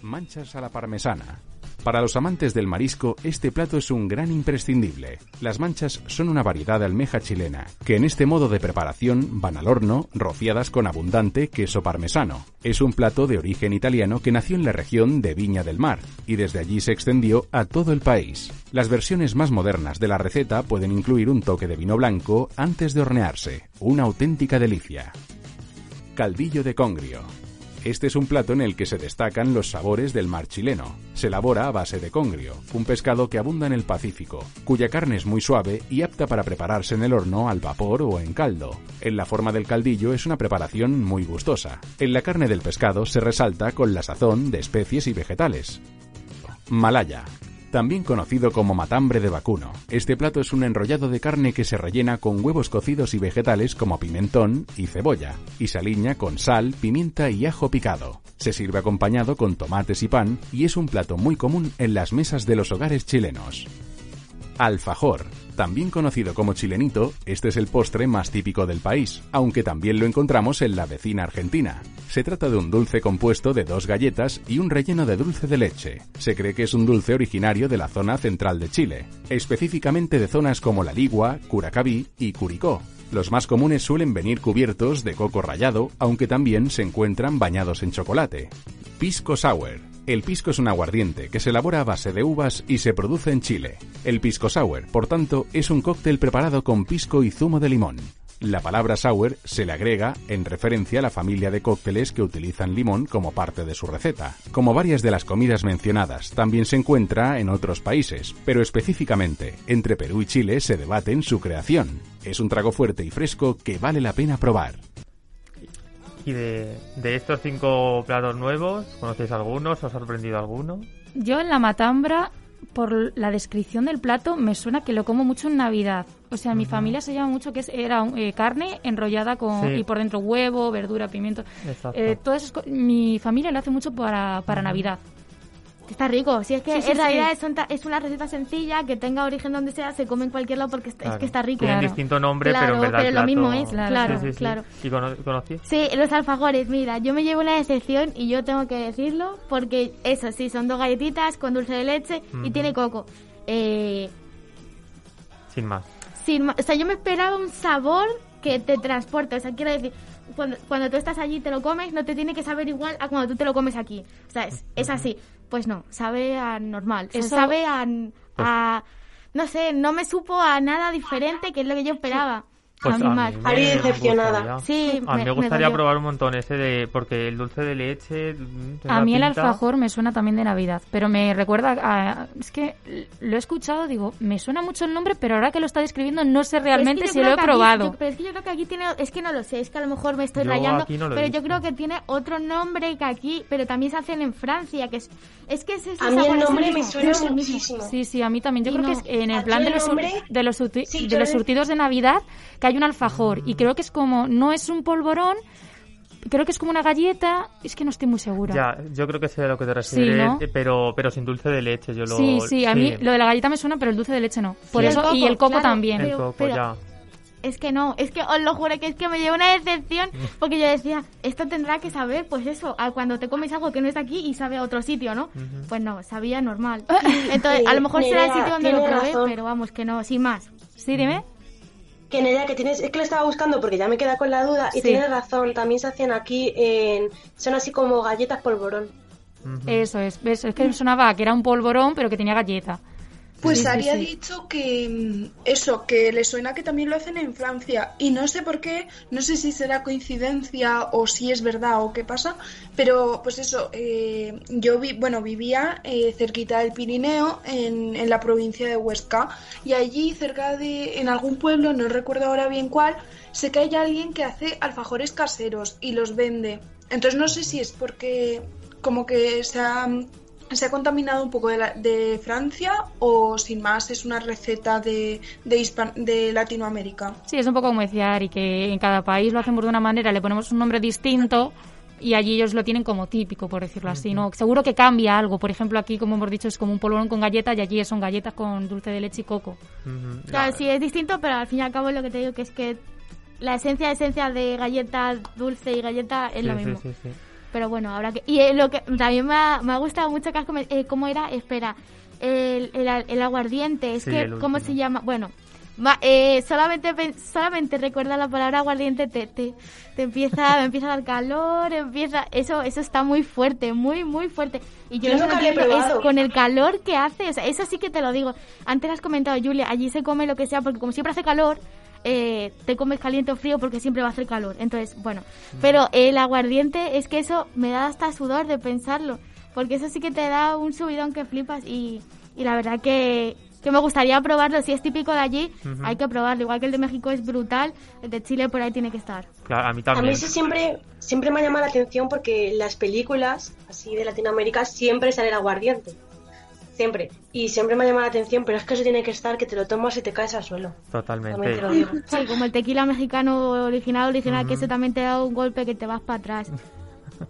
Manchas a la parmesana. Para los amantes del marisco, este plato es un gran imprescindible. Las manchas son una variedad de almeja chilena, que en este modo de preparación van al horno, rociadas con abundante queso parmesano. Es un plato de origen italiano que nació en la región de Viña del Mar, y desde allí se extendió a todo el país. Las versiones más modernas de la receta pueden incluir un toque de vino blanco antes de hornearse, una auténtica delicia. Caldillo de congrio. Este es un plato en el que se destacan los sabores del mar chileno. Se elabora a base de congrio, un pescado que abunda en el Pacífico, cuya carne es muy suave y apta para prepararse en el horno al vapor o en caldo. En la forma del caldillo es una preparación muy gustosa. En la carne del pescado se resalta con la sazón de especies y vegetales. Malaya. También conocido como matambre de vacuno. Este plato es un enrollado de carne que se rellena con huevos cocidos y vegetales como pimentón y cebolla, y se aliña con sal, pimienta y ajo picado. Se sirve acompañado con tomates y pan y es un plato muy común en las mesas de los hogares chilenos. Alfajor. También conocido como chilenito, este es el postre más típico del país, aunque también lo encontramos en la vecina Argentina. Se trata de un dulce compuesto de dos galletas y un relleno de dulce de leche. Se cree que es un dulce originario de la zona central de Chile, específicamente de zonas como La Ligua, Curacaví y Curicó. Los más comunes suelen venir cubiertos de coco rallado, aunque también se encuentran bañados en chocolate. Pisco Sour. El pisco es un aguardiente que se elabora a base de uvas y se produce en Chile. El pisco sour, por tanto, es un cóctel preparado con pisco y zumo de limón. La palabra sour se le agrega en referencia a la familia de cócteles que utilizan limón como parte de su receta. Como varias de las comidas mencionadas, también se encuentra en otros países, pero específicamente entre Perú y Chile se debate en su creación. Es un trago fuerte y fresco que vale la pena probar. Y de, de estos cinco platos nuevos, ¿conocéis algunos? ¿Os ha sorprendido alguno? Yo en la matambra, por la descripción del plato, me suena que lo como mucho en Navidad. O sea, mi familia se llama mucho que es, era eh, carne enrollada con Sí. y por dentro huevo, verdura, pimiento. Exacto. Eh, todo eso mi familia lo hace mucho para, para Navidad. Que Está rico. Si es que Sí, sí, en realidad sí. es, una receta sencilla que tenga origen donde sea, se come en cualquier lado porque es, que está rico. Tienen distinto nombre, pero en verdad pero el lo mismo plato- es, claro, Sí, sí, sí. claro. ¿Y cono- conocías? Sí, los alfajores, mira, yo me llevo una decepción y yo tengo que decirlo porque eso sí, son dos galletitas con dulce de leche y tiene coco. Eh, Sin más. sin ma- o sea, yo me esperaba un sabor que te transporte, o sea, quiero decir, cuando, cuando tú estás allí y te lo comes, no te tiene que saber igual a cuando tú te lo comes aquí. O sea, es, es así. Pues no, sabe a normal. Eso- sabe a, a- No sé, no me supo a nada diferente que es lo que yo esperaba. Pues a mí me gustaría- Sí, A mí me me gustaría probar un montón ese de... Porque el dulce de leche... mm, A mí el alfajor me suena también de Navidad, pero me recuerda a... Es que lo he escuchado, digo, me suena mucho el nombre, pero ahora que lo está describiendo no sé realmente es si que lo he aquí- probado. yo- pero es que yo creo que aquí tiene, es que no lo sé, es que a lo mejor me estoy Yo rayando, aquí no lo he pero yo visto. creo que tiene otro nombre que aquí, pero también se hacen en Francia, que es, es que es ese A mí el nombre me suena muchísimo. Sí, sí, a mí también. Yo Y creo no. que es en el plan de los, nombre- de los, surti- Sí, de los surtidos de Navidad que hay un alfajor y creo que es como, no es un polvorón, creo que es como una galleta, es que no estoy muy segura. Ya, yo creo que sé a lo que te refieres, ¿no? eh, pero, pero sin dulce de leche. Yo lo, Sí, sí, a mí lo de la galleta me suena, pero el dulce de leche no. Por Sí. eso, El y el coco claro, también. El pero- coco, pero- ya. Es que no, es que os lo juro que es que me llevo una decepción porque yo decía, esto tendrá que saber, pues eso, a cuando te comes algo que no es de aquí y sabe a otro sitio, ¿no? Pues no, sabía normal. Entonces, a lo mejor será el sitio donde lo probé, razón. pero vamos, que no, sin más. Sí, dime. Que Nerea, que tienes, es que lo estaba buscando porque ya me queda con la duda y Sí. tienes razón, también se hacen aquí en, son así como galletas polvorón. Eso es, ves, es que me sonaba que era un polvorón, pero que tenía galleta. Pues Sí, sí, Ari ha sí. dicho que mm, eso, que le suena que también lo hacen en Francia. Y no sé por qué, no sé si será coincidencia o si es verdad o qué pasa, pero pues eso, eh, yo vi, bueno, vivía eh, cerquita del Pirineo, en, en la provincia de Huesca, y allí cerca de, en algún pueblo, no recuerdo ahora bien cuál, sé que hay alguien que hace alfajores caseros y los vende. Entonces no sé si es porque como que se ha se ha contaminado un poco de, la- de Francia o sin más es una receta de, de, Hispan- de Latinoamérica. Sí, es un poco como decía Ari, que en cada país lo hacemos de una manera, le ponemos un nombre distinto y allí ellos lo tienen como típico, por decirlo así, ¿no? Seguro que cambia algo. Por ejemplo, aquí, como hemos dicho, es como un polvorón con galletas y allí son galletas con dulce de leche y coco. Claro, sí, es distinto, pero al fin y al cabo lo que te digo que es que la esencia, esencia de galleta dulce y galleta es lo Sí, sí, mismo. sí, sí. Pero bueno, habrá que... Y eh, lo que también me ha, me ha gustado mucho que has eh, ¿Cómo era? Espera. El, el, el aguardiente. Es Sí, que, el ¿cómo se llama? Bueno, va, eh, solamente pen- solamente recuerda la palabra aguardiente te, te, te empieza me empieza a dar calor empieza eso eso está muy fuerte muy muy fuerte y yo, Yo no sé nunca lo lo he entiendo, es probado. con el calor que hace o sea, eso sí que te lo digo antes has comentado Julia allí se come lo que sea porque como siempre hace calor eh, te comes caliente o frío porque siempre va a hacer calor entonces bueno pero el aguardiente es que eso me da hasta sudor de pensarlo porque eso sí que te da un subidón que flipas y, y la verdad que que me gustaría probarlo. Si es típico de allí, Ujú. hay que probarlo. Igual que el de México es brutal, el de Chile por ahí tiene que estar. Claro, a mí A también. mí eso siempre, siempre me ha llamado la atención porque en las películas así de Latinoamérica siempre sale el aguardiente. Siempre. Y siempre me ha llamado la atención, pero es que eso tiene que estar que te lo tomas y te caes al suelo. Totalmente. te lo digo. Sí, como el tequila mexicano original, original, que ese también te da un golpe que te vas para atrás.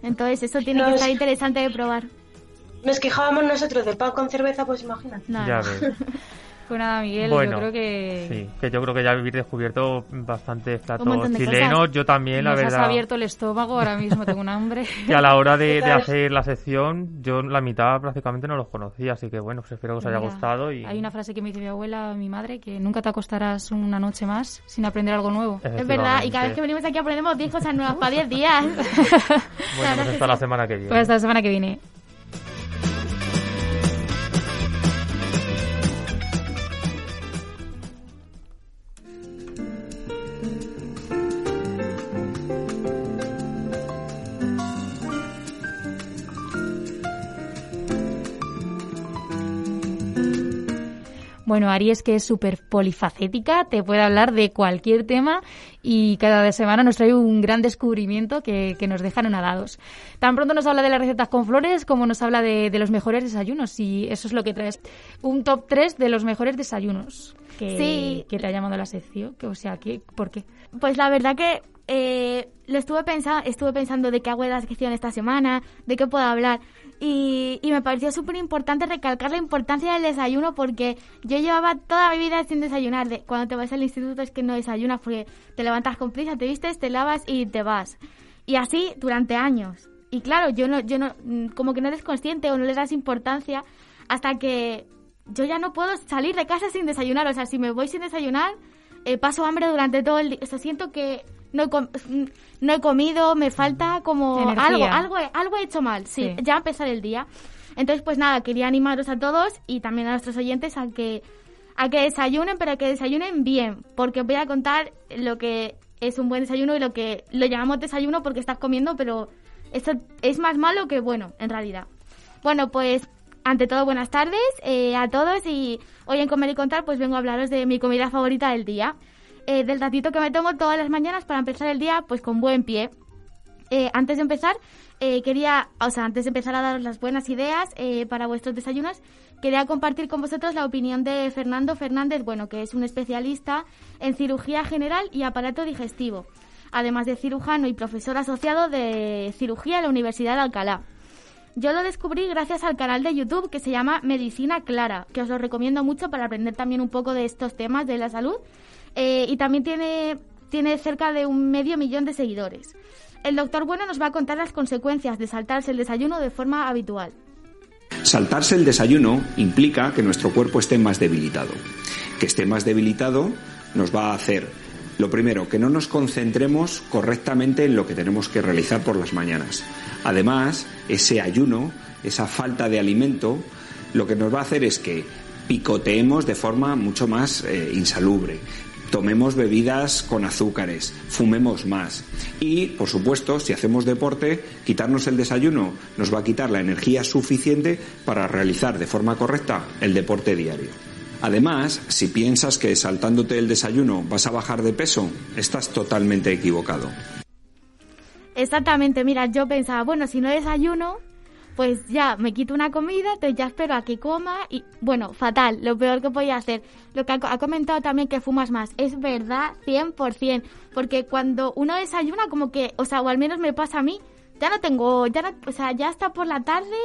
Entonces eso tiene que estar interesante de probar. Nos quejábamos nosotros del pan con cerveza, pues imagínate. Nada. Ya ves. Pues nada, Miguel, Bueno, yo creo que Sí, que yo creo que ya habéis descubierto bastantes platos chilenos. Yo también, la nos has verdad. abierto el estómago, ahora mismo tengo un hambre. Que a la hora de, de hacer la sección, yo la mitad prácticamente no los conocía, así que bueno, pues espero que os haya Mira, gustado y Hay una frase que me dice mi abuela, mi madre, que nunca te acostarás una noche más sin aprender algo nuevo. Es verdad, y cada vez que venimos aquí aprendemos 10 cosas nuevas para 10 días. Bueno, pues hasta la semana que viene. Pues hasta la semana que viene. Bueno, Ari es que es súper polifacética, te puede hablar de cualquier tema y cada semana nos trae un gran descubrimiento que, que nos deja anonadados. Tan pronto nos habla de las recetas con flores como nos habla de, de los mejores desayunos y eso es lo que traes. Un top 3 de los mejores desayunos que, Sí. que te ha llamado la sección. Que, o sea, ¿qué, ¿por qué? Pues la verdad que eh, lo estuve pensando, estuve pensando de qué hago de la sección esta semana, de qué puedo hablar. Y, y me pareció súper importante recalcar la importancia del desayuno porque yo llevaba toda mi vida sin desayunar. De, cuando te vas al instituto es que no desayunas porque te levantas con prisa, te vistes, te lavas y te vas. Y así durante años. Y claro, yo no, yo no, mm, como que no eres consciente o no le das importancia hasta que yo ya no puedo salir de casa sin desayunar. O sea, si me voy sin desayunar, eh, paso hambre durante todo el día. O sea, siento que no he, com- no he comido, me falta como Energía. algo, algo, he- algo he hecho mal. Sí, Sí. ya empezar el día. Entonces, pues nada, quería animaros a todos y también a nuestros oyentes a que, a que desayunen, pero a que desayunen bien, porque os voy a contar lo que es un buen desayuno y lo que lo llamamos desayuno porque estás comiendo, pero esto es más malo que bueno, en realidad. Bueno, pues ante todo, buenas tardes eh, a todos y hoy en Comer y Contar pues vengo a hablaros de mi comida favorita del día, eh, del ratito que me tomo todas las mañanas para empezar el día pues con buen pie. Eh, antes de empezar, eh, quería, o sea, antes de empezar a daros las buenas ideas para vuestros desayunos, quería compartir con vosotros la opinión de Fernando Fernández, bueno, que es un especialista en cirugía general y aparato digestivo, además de cirujano y profesor asociado de cirugía en la Universidad de Alcalá. Yo lo descubrí gracias al canal de YouTube que se llama Medicina Clara, que os lo recomiendo mucho para aprender también un poco de estos temas de la salud. Eh, y también tiene, tiene cerca de un medio millón de seguidores. El doctor Bueno nos va a contar las consecuencias de saltarse el desayuno de forma habitual. Saltarse el desayuno implica que nuestro cuerpo esté más debilitado. Que esté más debilitado nos va a hacer, lo primero, que no nos concentremos correctamente en lo que tenemos que realizar por las mañanas. Además, ese ayuno, esa falta de alimento, lo que nos va a hacer es que picoteemos de forma mucho más eh, insalubre. Tomemos bebidas con azúcares, fumemos más. Y, por supuesto, si hacemos deporte, quitarnos el desayuno nos va a quitar la energía suficiente para realizar de forma correcta el deporte diario. Además, si piensas que saltándote el desayuno vas a bajar de peso, estás totalmente equivocado. Exactamente, mira, yo pensaba, bueno, si no desayuno, pues ya me quito una comida, entonces ya espero a que coma y, bueno, fatal, lo peor que podía hacer. Lo que ha, co- ha comentado también que fumas más, es verdad, 100%, porque cuando uno desayuna, como que, o sea, o al menos me pasa a mí, ya no tengo, ya no, o sea, ya está por la tarde,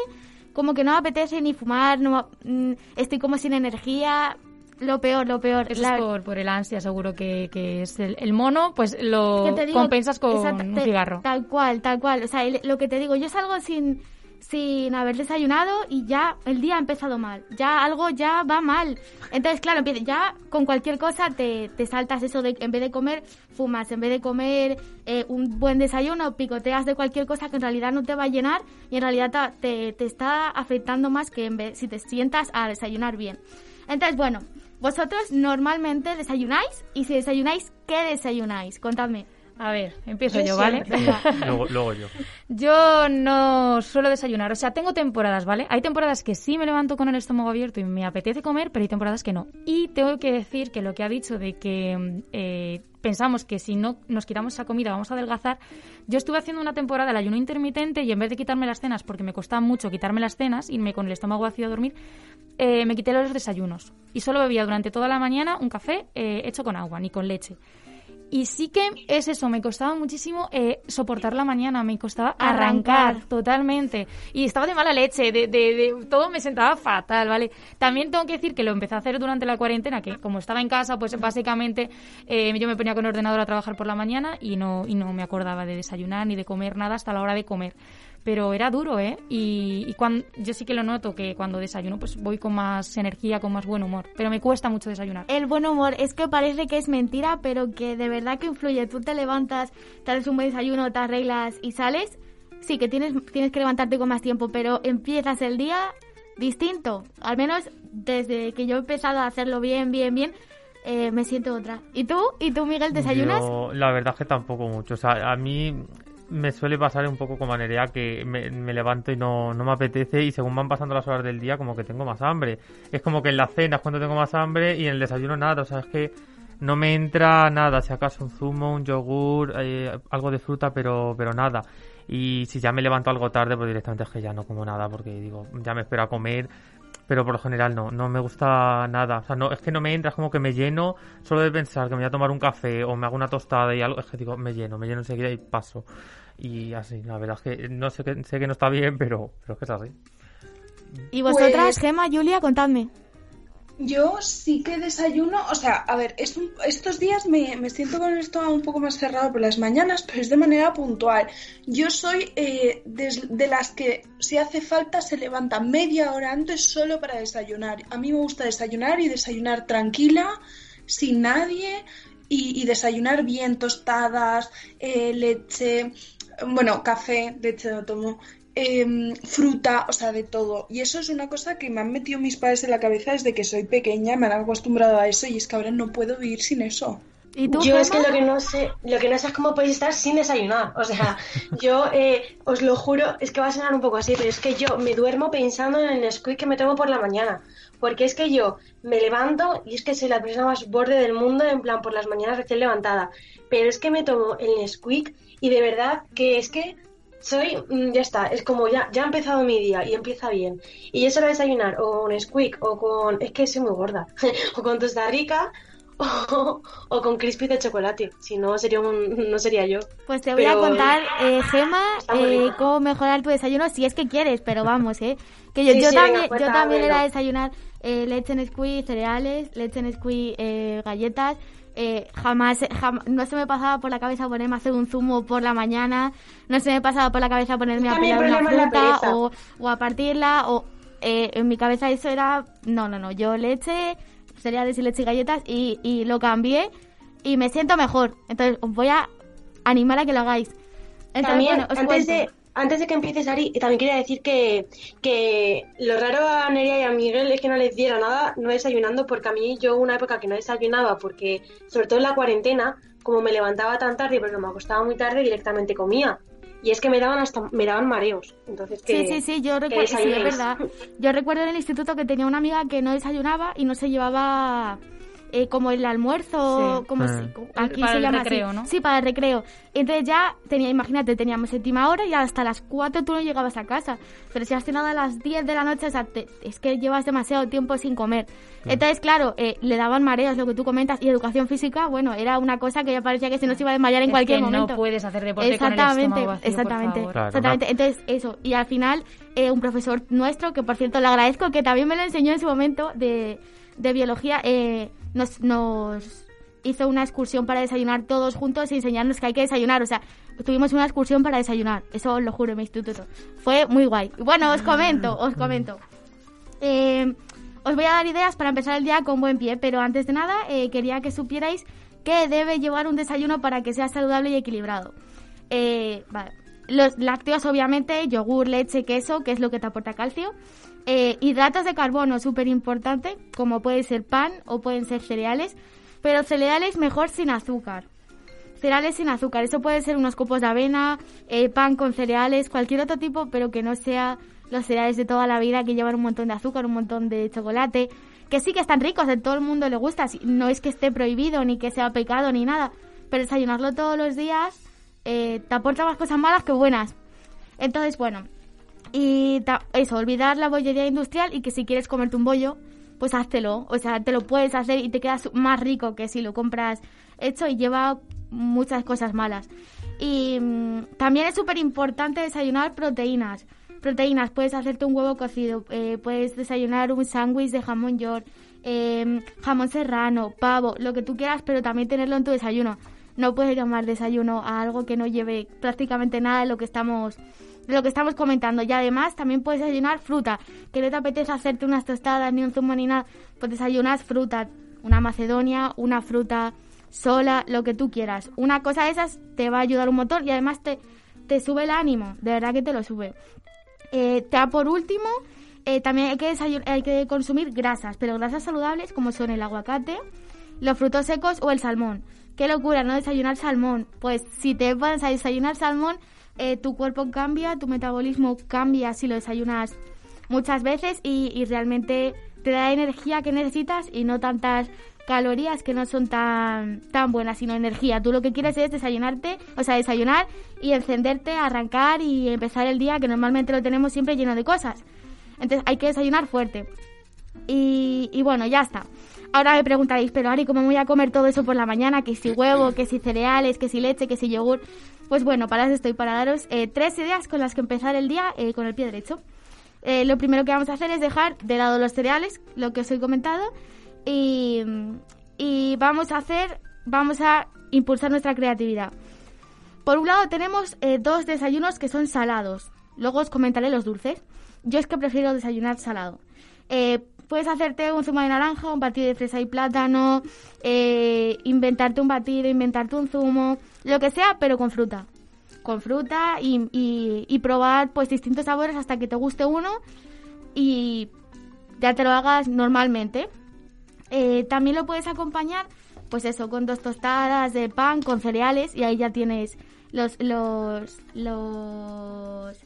como que no me apetece ni fumar, no, mm, estoy como sin energía, lo peor, lo peor. Eso La- es por, por el ansia, seguro que, que es el, el mono, pues lo digo, compensas con un cigarro. Tal cual, tal cual. O sea, el- lo que te digo, yo salgo sin, sin haber desayunado y ya el día ha empezado mal. Ya algo ya va mal. Entonces, claro, ya con cualquier cosa te, te saltas eso de en vez de comer, fumas. En vez de comer eh, un buen desayuno, picoteas de cualquier cosa que en realidad no te va a llenar y en realidad te, te está afectando más que en vez, si te sientas a desayunar bien. Entonces, bueno, vosotros normalmente desayunáis y si desayunáis, ¿qué desayunáis? Contadme. A ver, empiezo Yo ¿vale? Luego, luego yo. Yo no suelo desayunar, o sea, tengo temporadas, ¿vale? Hay temporadas que sí me levanto con el estómago abierto y me apetece comer, pero hay temporadas que no. Y tengo que decir que lo que ha dicho de que eh, pensamos que si no nos quitamos esa comida vamos a adelgazar, yo estuve haciendo una temporada el ayuno intermitente y en vez de quitarme las cenas, porque me costaba mucho quitarme las cenas, irme con el estómago vacío a dormir, eh, me quité los desayunos. Y solo bebía durante toda la mañana un café eh, hecho con agua, ni con leche. Y sí que es eso, me costaba muchísimo eh, soportar la mañana, me costaba arrancar, Arrancar. totalmente. Y estaba de mala leche, de, de, de- todo me sentaba fatal, ¿vale? También tengo que decir que lo empecé a hacer durante la cuarentena, que como estaba en casa, pues básicamente eh, yo me ponía con el ordenador a trabajar por la mañana y no, y no me acordaba de desayunar ni de comer nada hasta la hora de comer. Pero era duro, ¿eh? Y, y cuando, yo sí que lo noto que cuando desayuno pues voy con más energía, con más buen humor. Pero me cuesta mucho desayunar. El buen humor es que parece que es mentira, pero que de verdad que influye. Tú te levantas, te haces un buen desayuno, te arreglas y sales. Sí, que tienes, tienes que levantarte con más tiempo, pero empiezas el día distinto. Al menos desde que yo he empezado a hacerlo bien, bien, bien, eh, me siento otra. ¿Y tú? ¿Y tú, Miguel, desayunas? Yo, la verdad es que tampoco mucho. O sea, a mí me suele pasar un poco como a Nerea que me, levanto y no, no me apetece y según van pasando las horas del día como que tengo más hambre. Es como que en la cena es cuando tengo más hambre y en el desayuno nada. O sea, es que no me entra nada. Si acaso un zumo, un yogur, eh, algo de fruta, pero, pero nada. Y si ya me levanto algo tarde, pues directamente es que ya no como nada porque digo, ya me espero a comer. Pero por lo general no, no me gusta nada. O sea, no, es que no me entra, es como que me lleno solo de pensar que me voy a tomar un café o me hago una tostada y algo. Es que digo, me lleno, me lleno enseguida y paso. Y así, la verdad es que no sé que, sé que no está bien, pero, pero es que es así. ¿Y vosotras, Pues- Gema, Julia, contadme? Yo sí que desayuno, o sea, a ver, es un- estos días me, me siento con estómago un poco más cerrado por las mañanas, pero es de manera puntual. Yo soy eh, de, las que si hace falta se levanta media hora antes solo para desayunar. A mí me gusta desayunar y desayunar tranquila, sin nadie, y, y desayunar bien, tostadas, eh, leche, bueno, café, leche no tomo, em, fruta, o sea, de todo. Y eso es una cosa que me han metido mis padres en la cabeza desde que soy pequeña, me han acostumbrado a eso y es que ahora no puedo vivir sin eso. ¿Y tú, Yo es que lo que no sé, lo que no sé es cómo podéis estar sin desayunar. O sea, yo eh, os lo juro, es que va a sonar un poco así, pero es que yo me duermo pensando en el Nesquik que me tomo por la mañana. Porque es que yo me levanto y es que soy la persona más borde del mundo, en plan por las mañanas recién levantada. Pero es que me tomo el Nesquik y de verdad que es que soy, mm, ya está, es como ya, ya ha empezado mi día y empieza bien. Y yo suelo desayunar o con Nesquik o con, es que soy muy gorda, o con tosta rica o, o con crispy de chocolate. Si no, sería un, no sería yo. Pues te voy a contar, eh, Gema, eh, cómo mejorar tu desayuno si es que quieres, pero vamos, ¿eh? Que yo, Sí, yo sí, venga, también, yo también era desayunar eh, leche en squeeze, cereales, leche en squeeze, eh, galletas. Eh, jamás, jam- no se me pasaba por la cabeza ponerme a hacer un zumo por la mañana, no se me pasaba por la cabeza ponerme a pelar una fruta o, o a partirla o eh, en mi cabeza eso era no, no, no, yo leche, cereales y leche y galletas y, y lo cambié y me siento mejor. Entonces os voy a animar a que lo hagáis. Entonces, También, bueno, os antes, cuento. de, antes de que empieces, Ari, también quería decir que, que lo raro a Nerea y a Miguel es que no les diera nada no desayunando, porque a mí yo una época que no desayunaba, porque sobre todo en la cuarentena, como me levantaba tan tarde porque me acostaba muy tarde, directamente comía. Y es que me daban hasta me daban mareos. Entonces que, Sí, sí, sí, yo recuerdo, sí, es verdad. Yo recuerdo en el instituto que tenía una amiga que no desayunaba y no se llevaba eh, como el almuerzo, Sí. como Ah. si- como- aquí para se el llama recreo, así. ¿no? Sí, para el recreo. Entonces ya tenía, imagínate, teníamos séptima hora y hasta las 4 tú no llegabas a casa. Pero si has cenado a las 10 de la noche, o sea, te- es que llevas demasiado tiempo sin comer. Entonces, claro, eh, le daban mareos, lo que tú comentas, y educación física, bueno, era una cosa que ya parecía que se nos iba a desmayar en Es cualquier que momento. no puedes hacer deporte con el exactamente, vacío, por exactamente, favor. Claro, exactamente. Entonces, eso. Y al final, eh, un profesor nuestro, que por cierto le agradezco, que también me lo enseñó en su momento de, de biología, eh, nos, nos hizo una excursión para desayunar todos juntos y enseñarnos que hay que desayunar. O sea, tuvimos una excursión para desayunar. Eso os lo juro en mi instituto. Fue muy guay. Bueno, os comento, os comento. Eh, os voy a dar ideas para empezar el día con buen pie, pero antes de nada eh, quería que supierais que debe llevar un desayuno para que sea saludable y equilibrado. Eh, vale. Los lácteos, obviamente, yogur, leche, queso, que es lo que te aporta calcio. Eh, hidratos de carbono, súper importante, como puede ser pan o pueden ser cereales, pero cereales mejor sin azúcar. Cereales sin azúcar, eso puede ser unos copos de avena, eh, pan con cereales, cualquier otro tipo, pero que no sea los cereales de toda la vida que llevan un montón de azúcar, un montón de chocolate, que sí que están ricos, a todo el mundo le gusta, no es que esté prohibido ni que sea pecado ni nada, pero desayunarlo todos los días eh, te aporta más cosas malas que buenas. Entonces, bueno, y eso, olvidar la bollería industrial y que si quieres comerte un bollo, pues háztelo. O sea, te lo puedes hacer y te quedas más rico que si lo compras hecho y lleva muchas cosas malas. Y mm, también es súper importante desayunar proteínas. Proteínas, puedes hacerte un huevo cocido, eh, puedes desayunar un sándwich de jamón york, eh, jamón serrano, pavo, lo que tú quieras, pero también tenerlo en tu desayuno. No puedes llamar desayuno a algo que no lleve prácticamente nada de lo que estamos de lo que estamos comentando. Y además también puedes desayunar fruta. Que no te apetece hacerte unas tostadas, ni un zumo, ni nada. Pues desayunas fruta. Una macedonia, una fruta sola, lo que tú quieras. Una cosa de esas te va a ayudar un montón y además te, te sube el ánimo. De verdad que te lo sube. Eh, ya por último, eh, también hay que, hay que consumir grasas, pero grasas saludables como son el aguacate, los frutos secos o el salmón. Qué locura, ¿no? Desayunar salmón. Pues si te vas a desayunar salmón, eh, tu cuerpo cambia, tu metabolismo cambia si lo desayunas muchas veces y, realmente te da energía que necesitas y no tantas calorías que no son tan, tan buenas, sino energía. Tú lo que quieres es desayunarte, o sea, desayunar y encenderte, arrancar y empezar el día, que normalmente lo tenemos siempre lleno de cosas. Entonces hay que desayunar fuerte. Y bueno, ya está. Ahora me preguntaréis, pero Ari, ¿cómo voy a comer todo eso por la mañana? Que si huevo, que si cereales, que si leche, que si yogur. Pues bueno, para eso estoy, para daros eh, tres ideas con las que empezar el día eh, con el pie derecho. Eh, lo primero que vamos a hacer es dejar de lado los cereales, lo que os he comentado, y, vamos a hacer, vamos a impulsar nuestra creatividad. Por un lado tenemos dos desayunos que son salados. Luego os comentaré los dulces. Yo es que prefiero desayunar salado. Puedes hacerte un zumo de naranja, un batido de fresa y plátano, eh, inventarte un batido, inventarte un zumo, lo que sea, pero con fruta. Con fruta y, y, probar pues distintos sabores hasta que te guste uno y ya te lo hagas normalmente. Eh, también lo puedes acompañar, pues eso, con dos tostadas de pan, con cereales y ahí ya tienes los, los, los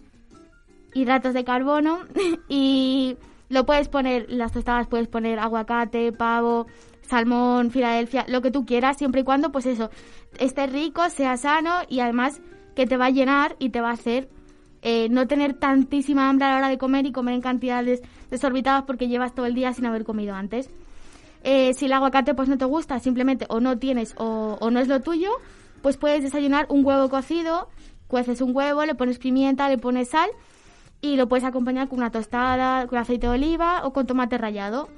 hidratos de carbono y lo puedes poner, las tostadas puedes poner aguacate, pavo, salmón, Filadelfia, lo que tú quieras, siempre y cuando, pues eso, esté rico, sea sano y además que te va a llenar y te va a hacer eh, no tener tantísima hambre a la hora de comer y comer en cantidades desorbitadas porque llevas todo el día sin haber comido antes. Eh, si el aguacate pues no te gusta, simplemente o no tienes o, o no es lo tuyo, pues puedes desayunar un huevo cocido, cueces un huevo, le pones pimienta, le pones sal y lo puedes acompañar con una tostada, con aceite de oliva o con tomate rallado.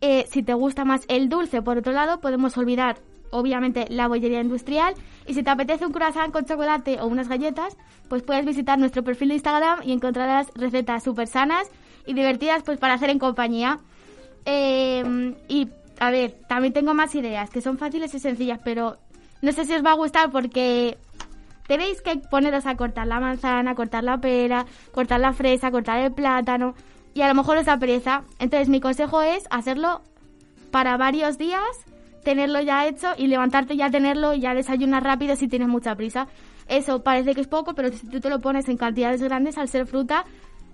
Eh, si te gusta más el dulce, por otro lado, podemos olvidar obviamente la bollería industrial y si te apetece un croissant con chocolate o unas galletas, pues puedes visitar nuestro perfil de Instagram y encontrarás recetas súper sanas y divertidas pues para hacer en compañía. Em, y a ver, también tengo más ideas que son fáciles y sencillas, pero no sé si os va a gustar porque tenéis que poneros a cortar la manzana, cortar la pera, cortar la fresa, cortar el plátano y a lo mejor os da. Entonces mi consejo es hacerlo para varios días, tenerlo ya hecho y levantarte ya tenerlo y ya desayunar rápido si tienes mucha prisa. Eso parece que es poco, pero si tú te lo pones en cantidades grandes al ser fruta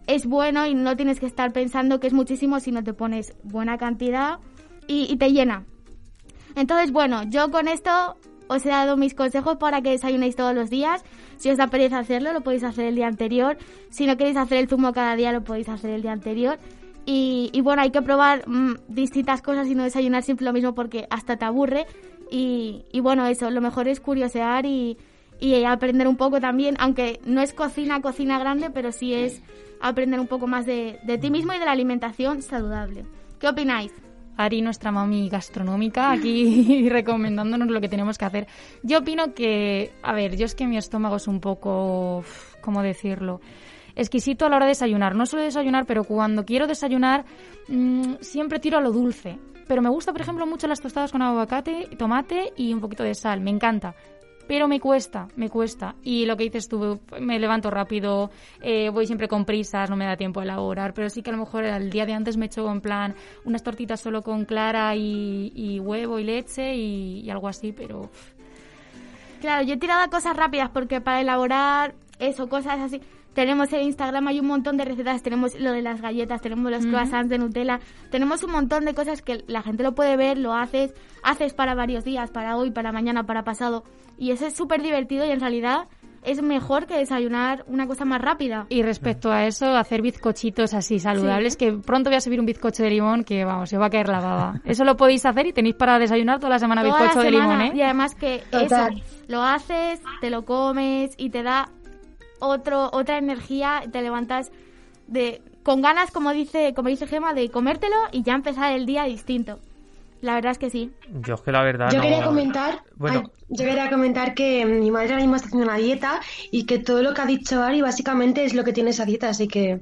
es bueno y no tienes que estar pensando que es muchísimo si no te pones buena cantidad y, y te llena. Entonces, bueno, yo con esto os he dado mis consejos para que desayunéis todos los días. Si os da pereza hacerlo, lo podéis hacer el día anterior. Si no queréis hacer el zumo cada día, lo podéis hacer el día anterior. Y, bueno, hay que probar mm, distintas cosas y no desayunar siempre lo mismo porque hasta te aburre. Y, bueno, eso, lo mejor es curiosear y, y aprender un poco también, aunque no es cocina, cocina grande, pero sí es aprender un poco más de, de ti mismo y de la alimentación saludable. ¿Qué opináis? Ari, nuestra mami gastronómica, aquí recomendándonos lo que tenemos que hacer. Yo opino que, a ver, yo es que mi estómago es un poco, ¿cómo decirlo? Exquisito a la hora de desayunar. No suelo desayunar, pero cuando quiero desayunar mmm, siempre tiro a lo dulce. Pero me gusta, por ejemplo, mucho las tostadas con aguacate, tomate y un poquito de sal. Me encanta pero me cuesta, me cuesta. Y lo que dices tú, me levanto rápido, eh, voy siempre con prisas, no me da tiempo a elaborar, pero sí que a lo mejor el día de antes me echo en plan unas tortitas solo con clara y, huevo y leche y, algo así, pero... Claro, yo he tirado cosas rápidas porque para elaborar eso, cosas así tenemos en Instagram, hay un montón de recetas, tenemos lo de las galletas, tenemos los croissants de Nutella, tenemos un montón de cosas que la gente lo puede ver, lo haces, haces para varios días, para hoy, para mañana, para pasado. Y eso es súper divertido y en realidad es mejor que desayunar una cosa más rápida. Y respecto a eso, hacer bizcochitos así saludables, que pronto voy a subir un bizcocho de limón que, vamos, se va a caer la baba. Eso lo podéis hacer y tenéis para desayunar toda la semana Toda la bizcocho de limón. ¿eh? Y además que Total. eso, lo haces, te lo comes y te da otro, otra energía, te levantas de con ganas, como dice, como dice Gema, de comértelo y ya empezar el día distinto. La verdad es que sí. Yo es que la verdad Yo no... quería comentar, Bueno, ay, yo quería comentar que mi madre ahora mismo está haciendo una dieta y que todo lo que ha dicho Ari básicamente es lo que tiene esa dieta, así que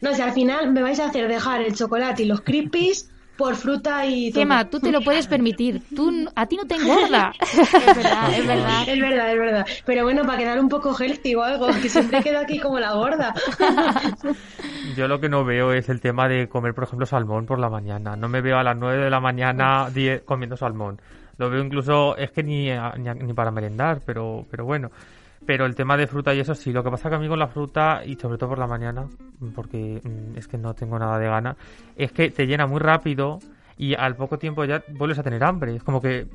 no sé, al final me vais a hacer dejar el chocolate y los crispies por fruta y todo. Gema, tú te lo puedes permitir. Tú, n- a ti no te engorda. Es verdad, es verdad. Es verdad, es verdad. Pero bueno, para quedar un poco healthy o algo, que siempre quedo aquí como la gorda. yo lo que no veo es el tema de comer, por ejemplo, salmón por la mañana. No me veo a las 9 de la mañana die- comiendo salmón. Lo veo incluso, es que ni, a- ni, a- ni para merendar, pero, pero bueno. Pero el tema de fruta y eso sí, lo que pasa que a mí con la fruta, y sobre todo por la mañana, porque mm, es que no tengo nada de gana, es que te llena muy rápido y al poco tiempo ya vuelves a tener hambre. Es como que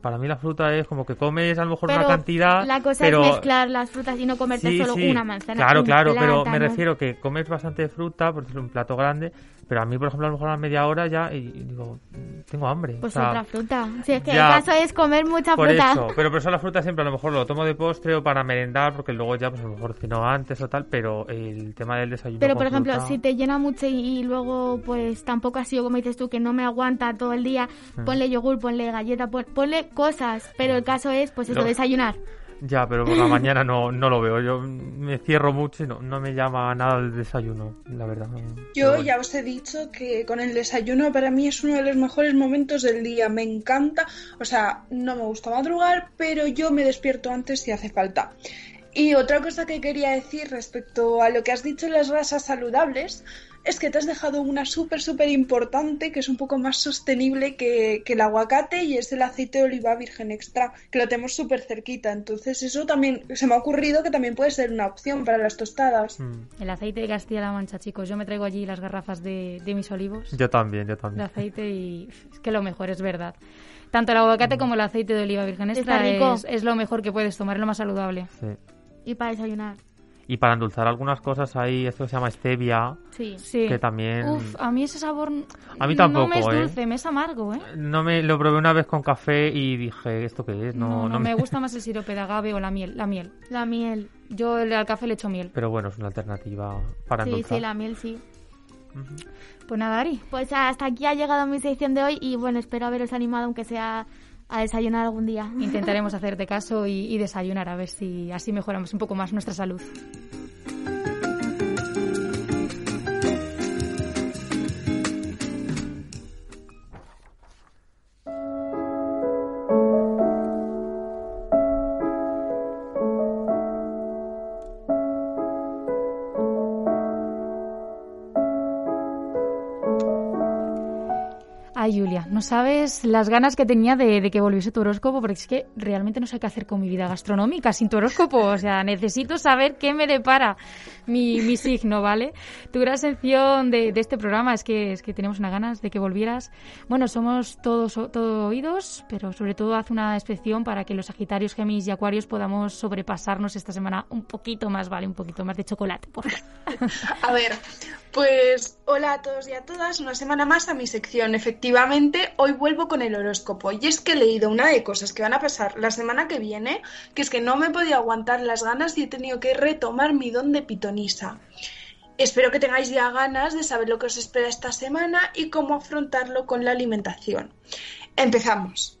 para mí la fruta es como que comes a lo mejor una cantidad, la cosa pero es mezclar las frutas y no comerte Sí, solo sí. una manzana. Claro, claro, pero me refiero que comes bastante fruta, por ejemplo, un plato grande, pero a mí, por ejemplo, a lo mejor a media hora ya y, y digo, mm, tengo hambre. Pues o sea, otra fruta. Si es que ya. el caso es comer mucha por fruta. eso, pero por eso la fruta siempre a lo mejor lo tomo de postre o para merendar, porque luego ya pues a lo mejor ceno antes o tal, pero el tema del desayuno Pero por ejemplo, fruta- si te llena mucho y, y luego pues tampoco ha sido como dices tú, que no me aguanta todo el día, Mm. ponle yogur, ponle galleta, pon- ponle cosas. Pero el caso es pues eso, Lo- desayunar. Ya, pero por la mañana no, no lo veo. Yo me cierro mucho y no, no me llama nada el desayuno, la verdad. Yo ya os he dicho que con el desayuno para mí es uno de los mejores momentos del día. Me encanta, o sea, no me gusta madrugar, pero yo me despierto antes si hace falta. Y otra cosa que quería decir respecto a lo que has dicho en las grasas saludables es que te has dejado una súper, súper importante que es un poco más sostenible que, que el aguacate y es el aceite de oliva virgen extra, que lo tenemos súper cerquita. Entonces eso también se me ha ocurrido que también puede ser una opción para las tostadas. Mm. El aceite de Castilla-La Mancha, chicos. Yo me traigo allí las garrafas de, de mis olivos. Yo también, yo de también. aceite y es que lo mejor es verdad. Tanto el aguacate como el aceite de oliva virgen extra es lo mejor que puedes tomar, es lo más saludable. Sí. Y para desayunar. Y para endulzar algunas cosas hay esto que se llama stevia, Sí. Sí. que también... Uf, a mí ese sabor A mí tampoco, no me es ¿eh? dulce, me es amargo, ¿eh? No me lo probé una vez con café y dije, ¿esto qué es? No, No, no, no me gusta más el sirope de agave o la miel. La miel. La miel. Yo el- al café le echo miel. Pero bueno, es una alternativa para Sí, endulzar. sí, la miel sí. Pues nada, Ari. Pues hasta aquí ha llegado mi sección de hoy y bueno, espero haberos animado aunque sea a desayunar algún día. Intentaremos hacerte caso y, y desayunar a ver si así mejoramos un poco más nuestra salud. Sabes las ganas que tenía de, que volviese tu horóscopo, porque es que realmente no sé qué hacer con mi vida gastronómica sin tu horóscopo. O sea, necesito saber qué me depara mi, mi signo, ¿vale? Tu gran sección de, este programa es que, es que tenemos unas ganas de que volvieras. Bueno, somos todos todo oídos, pero sobre todo haz una excepción para que los Sagitarios, Géminis y Acuarios podamos sobrepasarnos esta semana un poquito más, ¿vale? Un poquito más de chocolate, por favor. A ver, pues hola a todos y a todas, una semana más a mi sección. Efectivamente, hoy vuelvo con el horóscopo y es que he leído una de cosas que van a pasar la semana que viene, que es que no me podía aguantar las ganas y he tenido que retomar mi don de pitonisa. Espero que tengáis ya ganas de saber lo que os espera esta semana y cómo afrontarlo con la alimentación. Empezamos.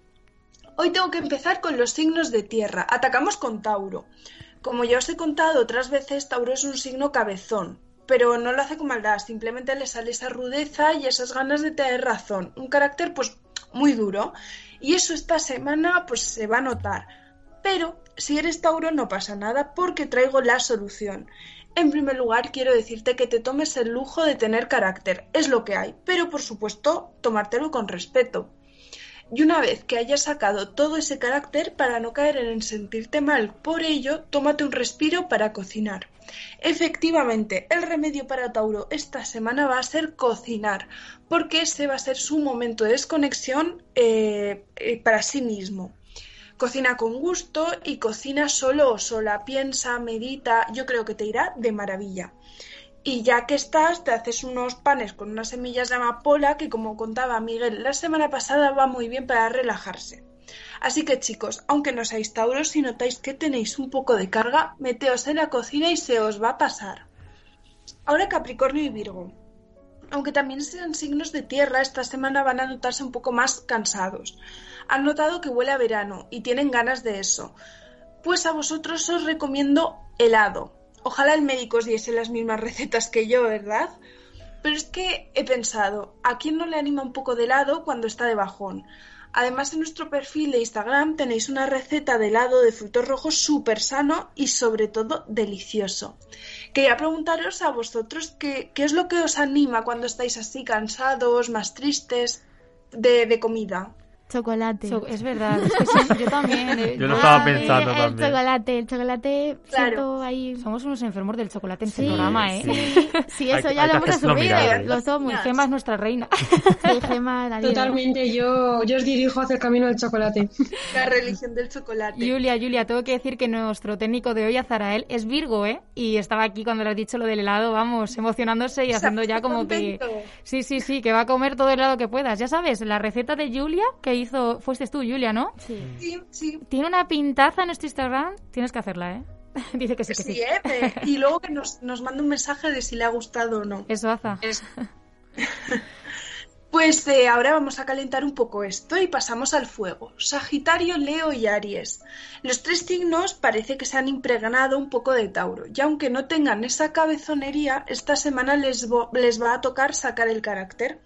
Hoy tengo que empezar con los signos de tierra. Atacamos con Tauro. Como ya os he contado otras veces, Tauro es un signo cabezón, pero no lo hace con maldad, simplemente le sale esa rudeza y esas ganas de tener razón, un carácter pues muy duro. Y eso esta semana pues se va a notar. Pero si eres Tauro no pasa nada porque traigo la solución. En primer lugar, quiero decirte que te tomes el lujo de tener carácter, es lo que hay, pero por supuesto, tomártelo con respeto. Y una vez que hayas sacado todo ese carácter, para no caer en sentirte mal por ello, tómate un respiro para cocinar. Efectivamente, el remedio para Tauro esta semana va a ser cocinar, porque ese va a ser su momento de desconexión eh, eh, para sí mismo. Cocina con gusto y cocina solo o sola. Piensa, medita, yo creo que te irá de maravilla. Y ya que estás, te haces unos panes con unas semillas de amapola que, como contaba Miguel la semana pasada, va muy bien para relajarse. Así que chicos, aunque no seáis tauros, si notáis que tenéis un poco de carga, meteos en la cocina y se os va a pasar. Ahora Capricornio y Virgo. Aunque también sean signos de tierra, esta semana van a notarse un poco más cansados. Han notado que huele a verano y tienen ganas de eso. Pues a vosotros os recomiendo helado. Ojalá el médico os diese las mismas recetas que yo, ¿verdad? Pero es que he pensado, ¿a quién no le anima un poco de helado cuando está de bajón? Además, en nuestro perfil de Instagram tenéis una receta de helado de frutos rojos súper sano y sobre todo delicioso. Quería preguntaros a vosotros qué, es lo que os anima cuando estáis así cansados, más tristes de comida. Chocolate. So- es verdad, es que sí, yo también. eh, Yo lo estaba pensando el también. chocolate, el chocolate Claro. ahí... Somos unos enfermos del chocolate en este Sí, programa, ¿eh? sí. Sí, eso Hay- ya hay lo hemos mirar, ¿eh? Lo somos. Gema es nuestra reina. Sí, Gema, la. Totalmente, yo, yo os dirijo hacia el camino del chocolate. La religión del chocolate. Julia, Julia, tengo que decir que nuestro técnico de hoy, Azarael, es Virgo, ¿eh? Y estaba aquí cuando le has dicho lo del helado, vamos, emocionándose y haciendo ya como que... Sí, sí, sí, que va a comer todo el helado que puedas. Ya sabes, la receta de Julia que hizo... Fuiste tú, Julia, ¿no? Sí. Sí, sí. Tiene una pintaza en nuestro Instagram. Tienes que hacerla, ¿eh? Dice que sí, que sí. Sí, ¿eh? Y luego que nos, nos manda un mensaje de si le ha gustado o no. Eso, Aza. Pues ahora vamos a calentar un poco esto y pasamos al fuego. Sagitario, Leo y Aries. Los tres signos parece que se han impregnado un poco de Tauro y aunque no tengan esa cabezonería, esta semana les, les va a tocar sacar el carácter.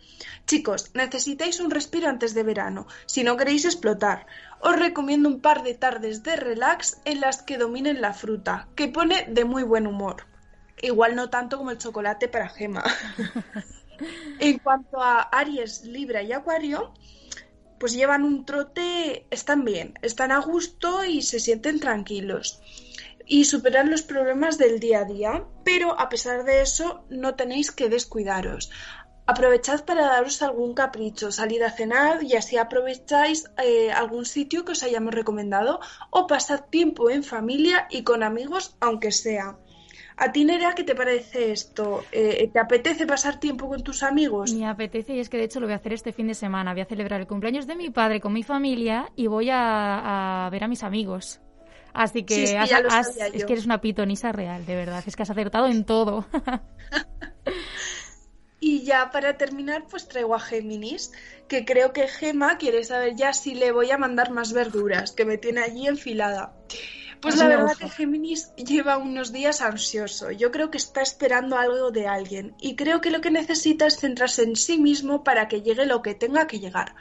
Chicos, necesitáis un respiro antes de verano, si no queréis explotar. Os recomiendo un par de tardes de relax en las que dominen la fruta, que pone de muy buen humor. Igual no tanto como el chocolate para Gema. En cuanto a Aries, Libra y Acuario, pues llevan un trote, están bien, están a gusto y se sienten tranquilos y superan los problemas del día a día, pero a pesar de eso no tenéis que descuidaros. Aprovechad para daros algún capricho, salid a cenar y así aprovecháis eh, algún sitio que os hayamos recomendado o pasad tiempo en familia y con amigos, aunque sea. ¿A ti, Nerea, qué te parece esto? Eh, ¿Te apetece pasar tiempo con tus amigos? Me apetece y es que de hecho lo voy a hacer este fin de semana. Voy a celebrar el cumpleaños de mi padre con mi familia y voy a, a ver a mis amigos. Así que, Sí, has- has- sabía es que eres una pitonisa real, de verdad. Es que has acertado en todo. Y ya para terminar, pues traigo a Géminis, que creo que Gema quiere saber ya si le voy a mandar más verduras, que me tiene allí enfilada. Pues Así la verdad que Géminis lleva unos días ansioso. Yo creo que está esperando algo de alguien y creo que lo que necesita es centrarse en sí mismo para que llegue lo que tenga que llegar.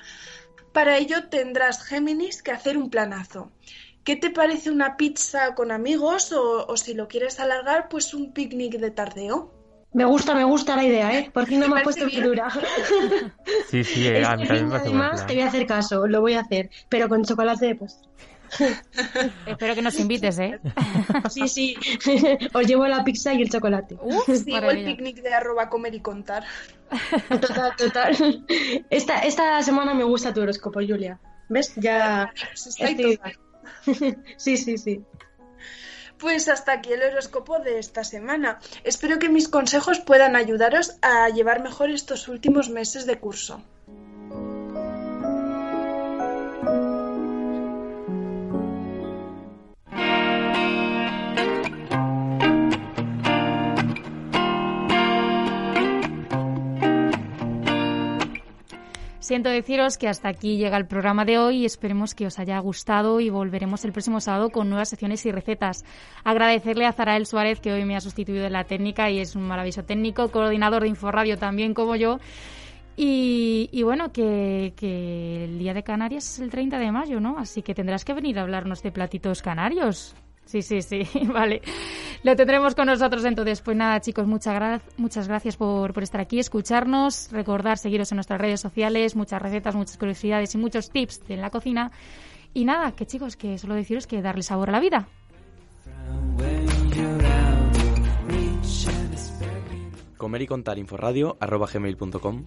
Para ello tendrás, Géminis, que hacer un planazo. ¿Qué te parece una pizza con amigos o, o si lo quieres alargar, pues un picnic de tardeo? Me gusta, me gusta la idea, ¿eh? Por fin no me ¿Te has puesto bien? verdura. Sí, sí, eh, a mí Este fin además te voy a hacer caso, lo voy a hacer, pero con chocolate de postre. Espero que nos invites, ¿eh? Sí, sí, os llevo la pizza y el chocolate. Sí, o el picnic de arroba comer y contar. Total, total. Esta, esta semana me gusta tu horóscopo, Julia. ¿Ves? Ya está estoy... Sí, sí, sí. Pues hasta aquí el horóscopo de esta semana. Espero que mis consejos puedan ayudaros a llevar mejor estos últimos meses de curso. Siento deciros que hasta aquí llega el programa de hoy y esperemos que os haya gustado y volveremos el próximo sábado con nuevas secciones y recetas. Agradecerle a Zarael Suárez que hoy me ha sustituido en la técnica y es un maravilloso técnico, coordinador de Inforradio también como yo. Y, bueno, que, que el día de Canarias es el 30 de mayo, ¿no? Así que tendrás que venir a hablarnos de platitos canarios. Sí, sí, sí, vale. Lo tendremos con nosotros entonces. Pues nada, chicos, muchas, gra- muchas gracias por, por estar aquí, escucharnos, recordar seguiros en nuestras redes sociales, muchas recetas, muchas curiosidades y muchos tips en la cocina. Y nada, que chicos, que solo deciros que darle sabor a la vida. Comer y contar inforradio arroba gmail.com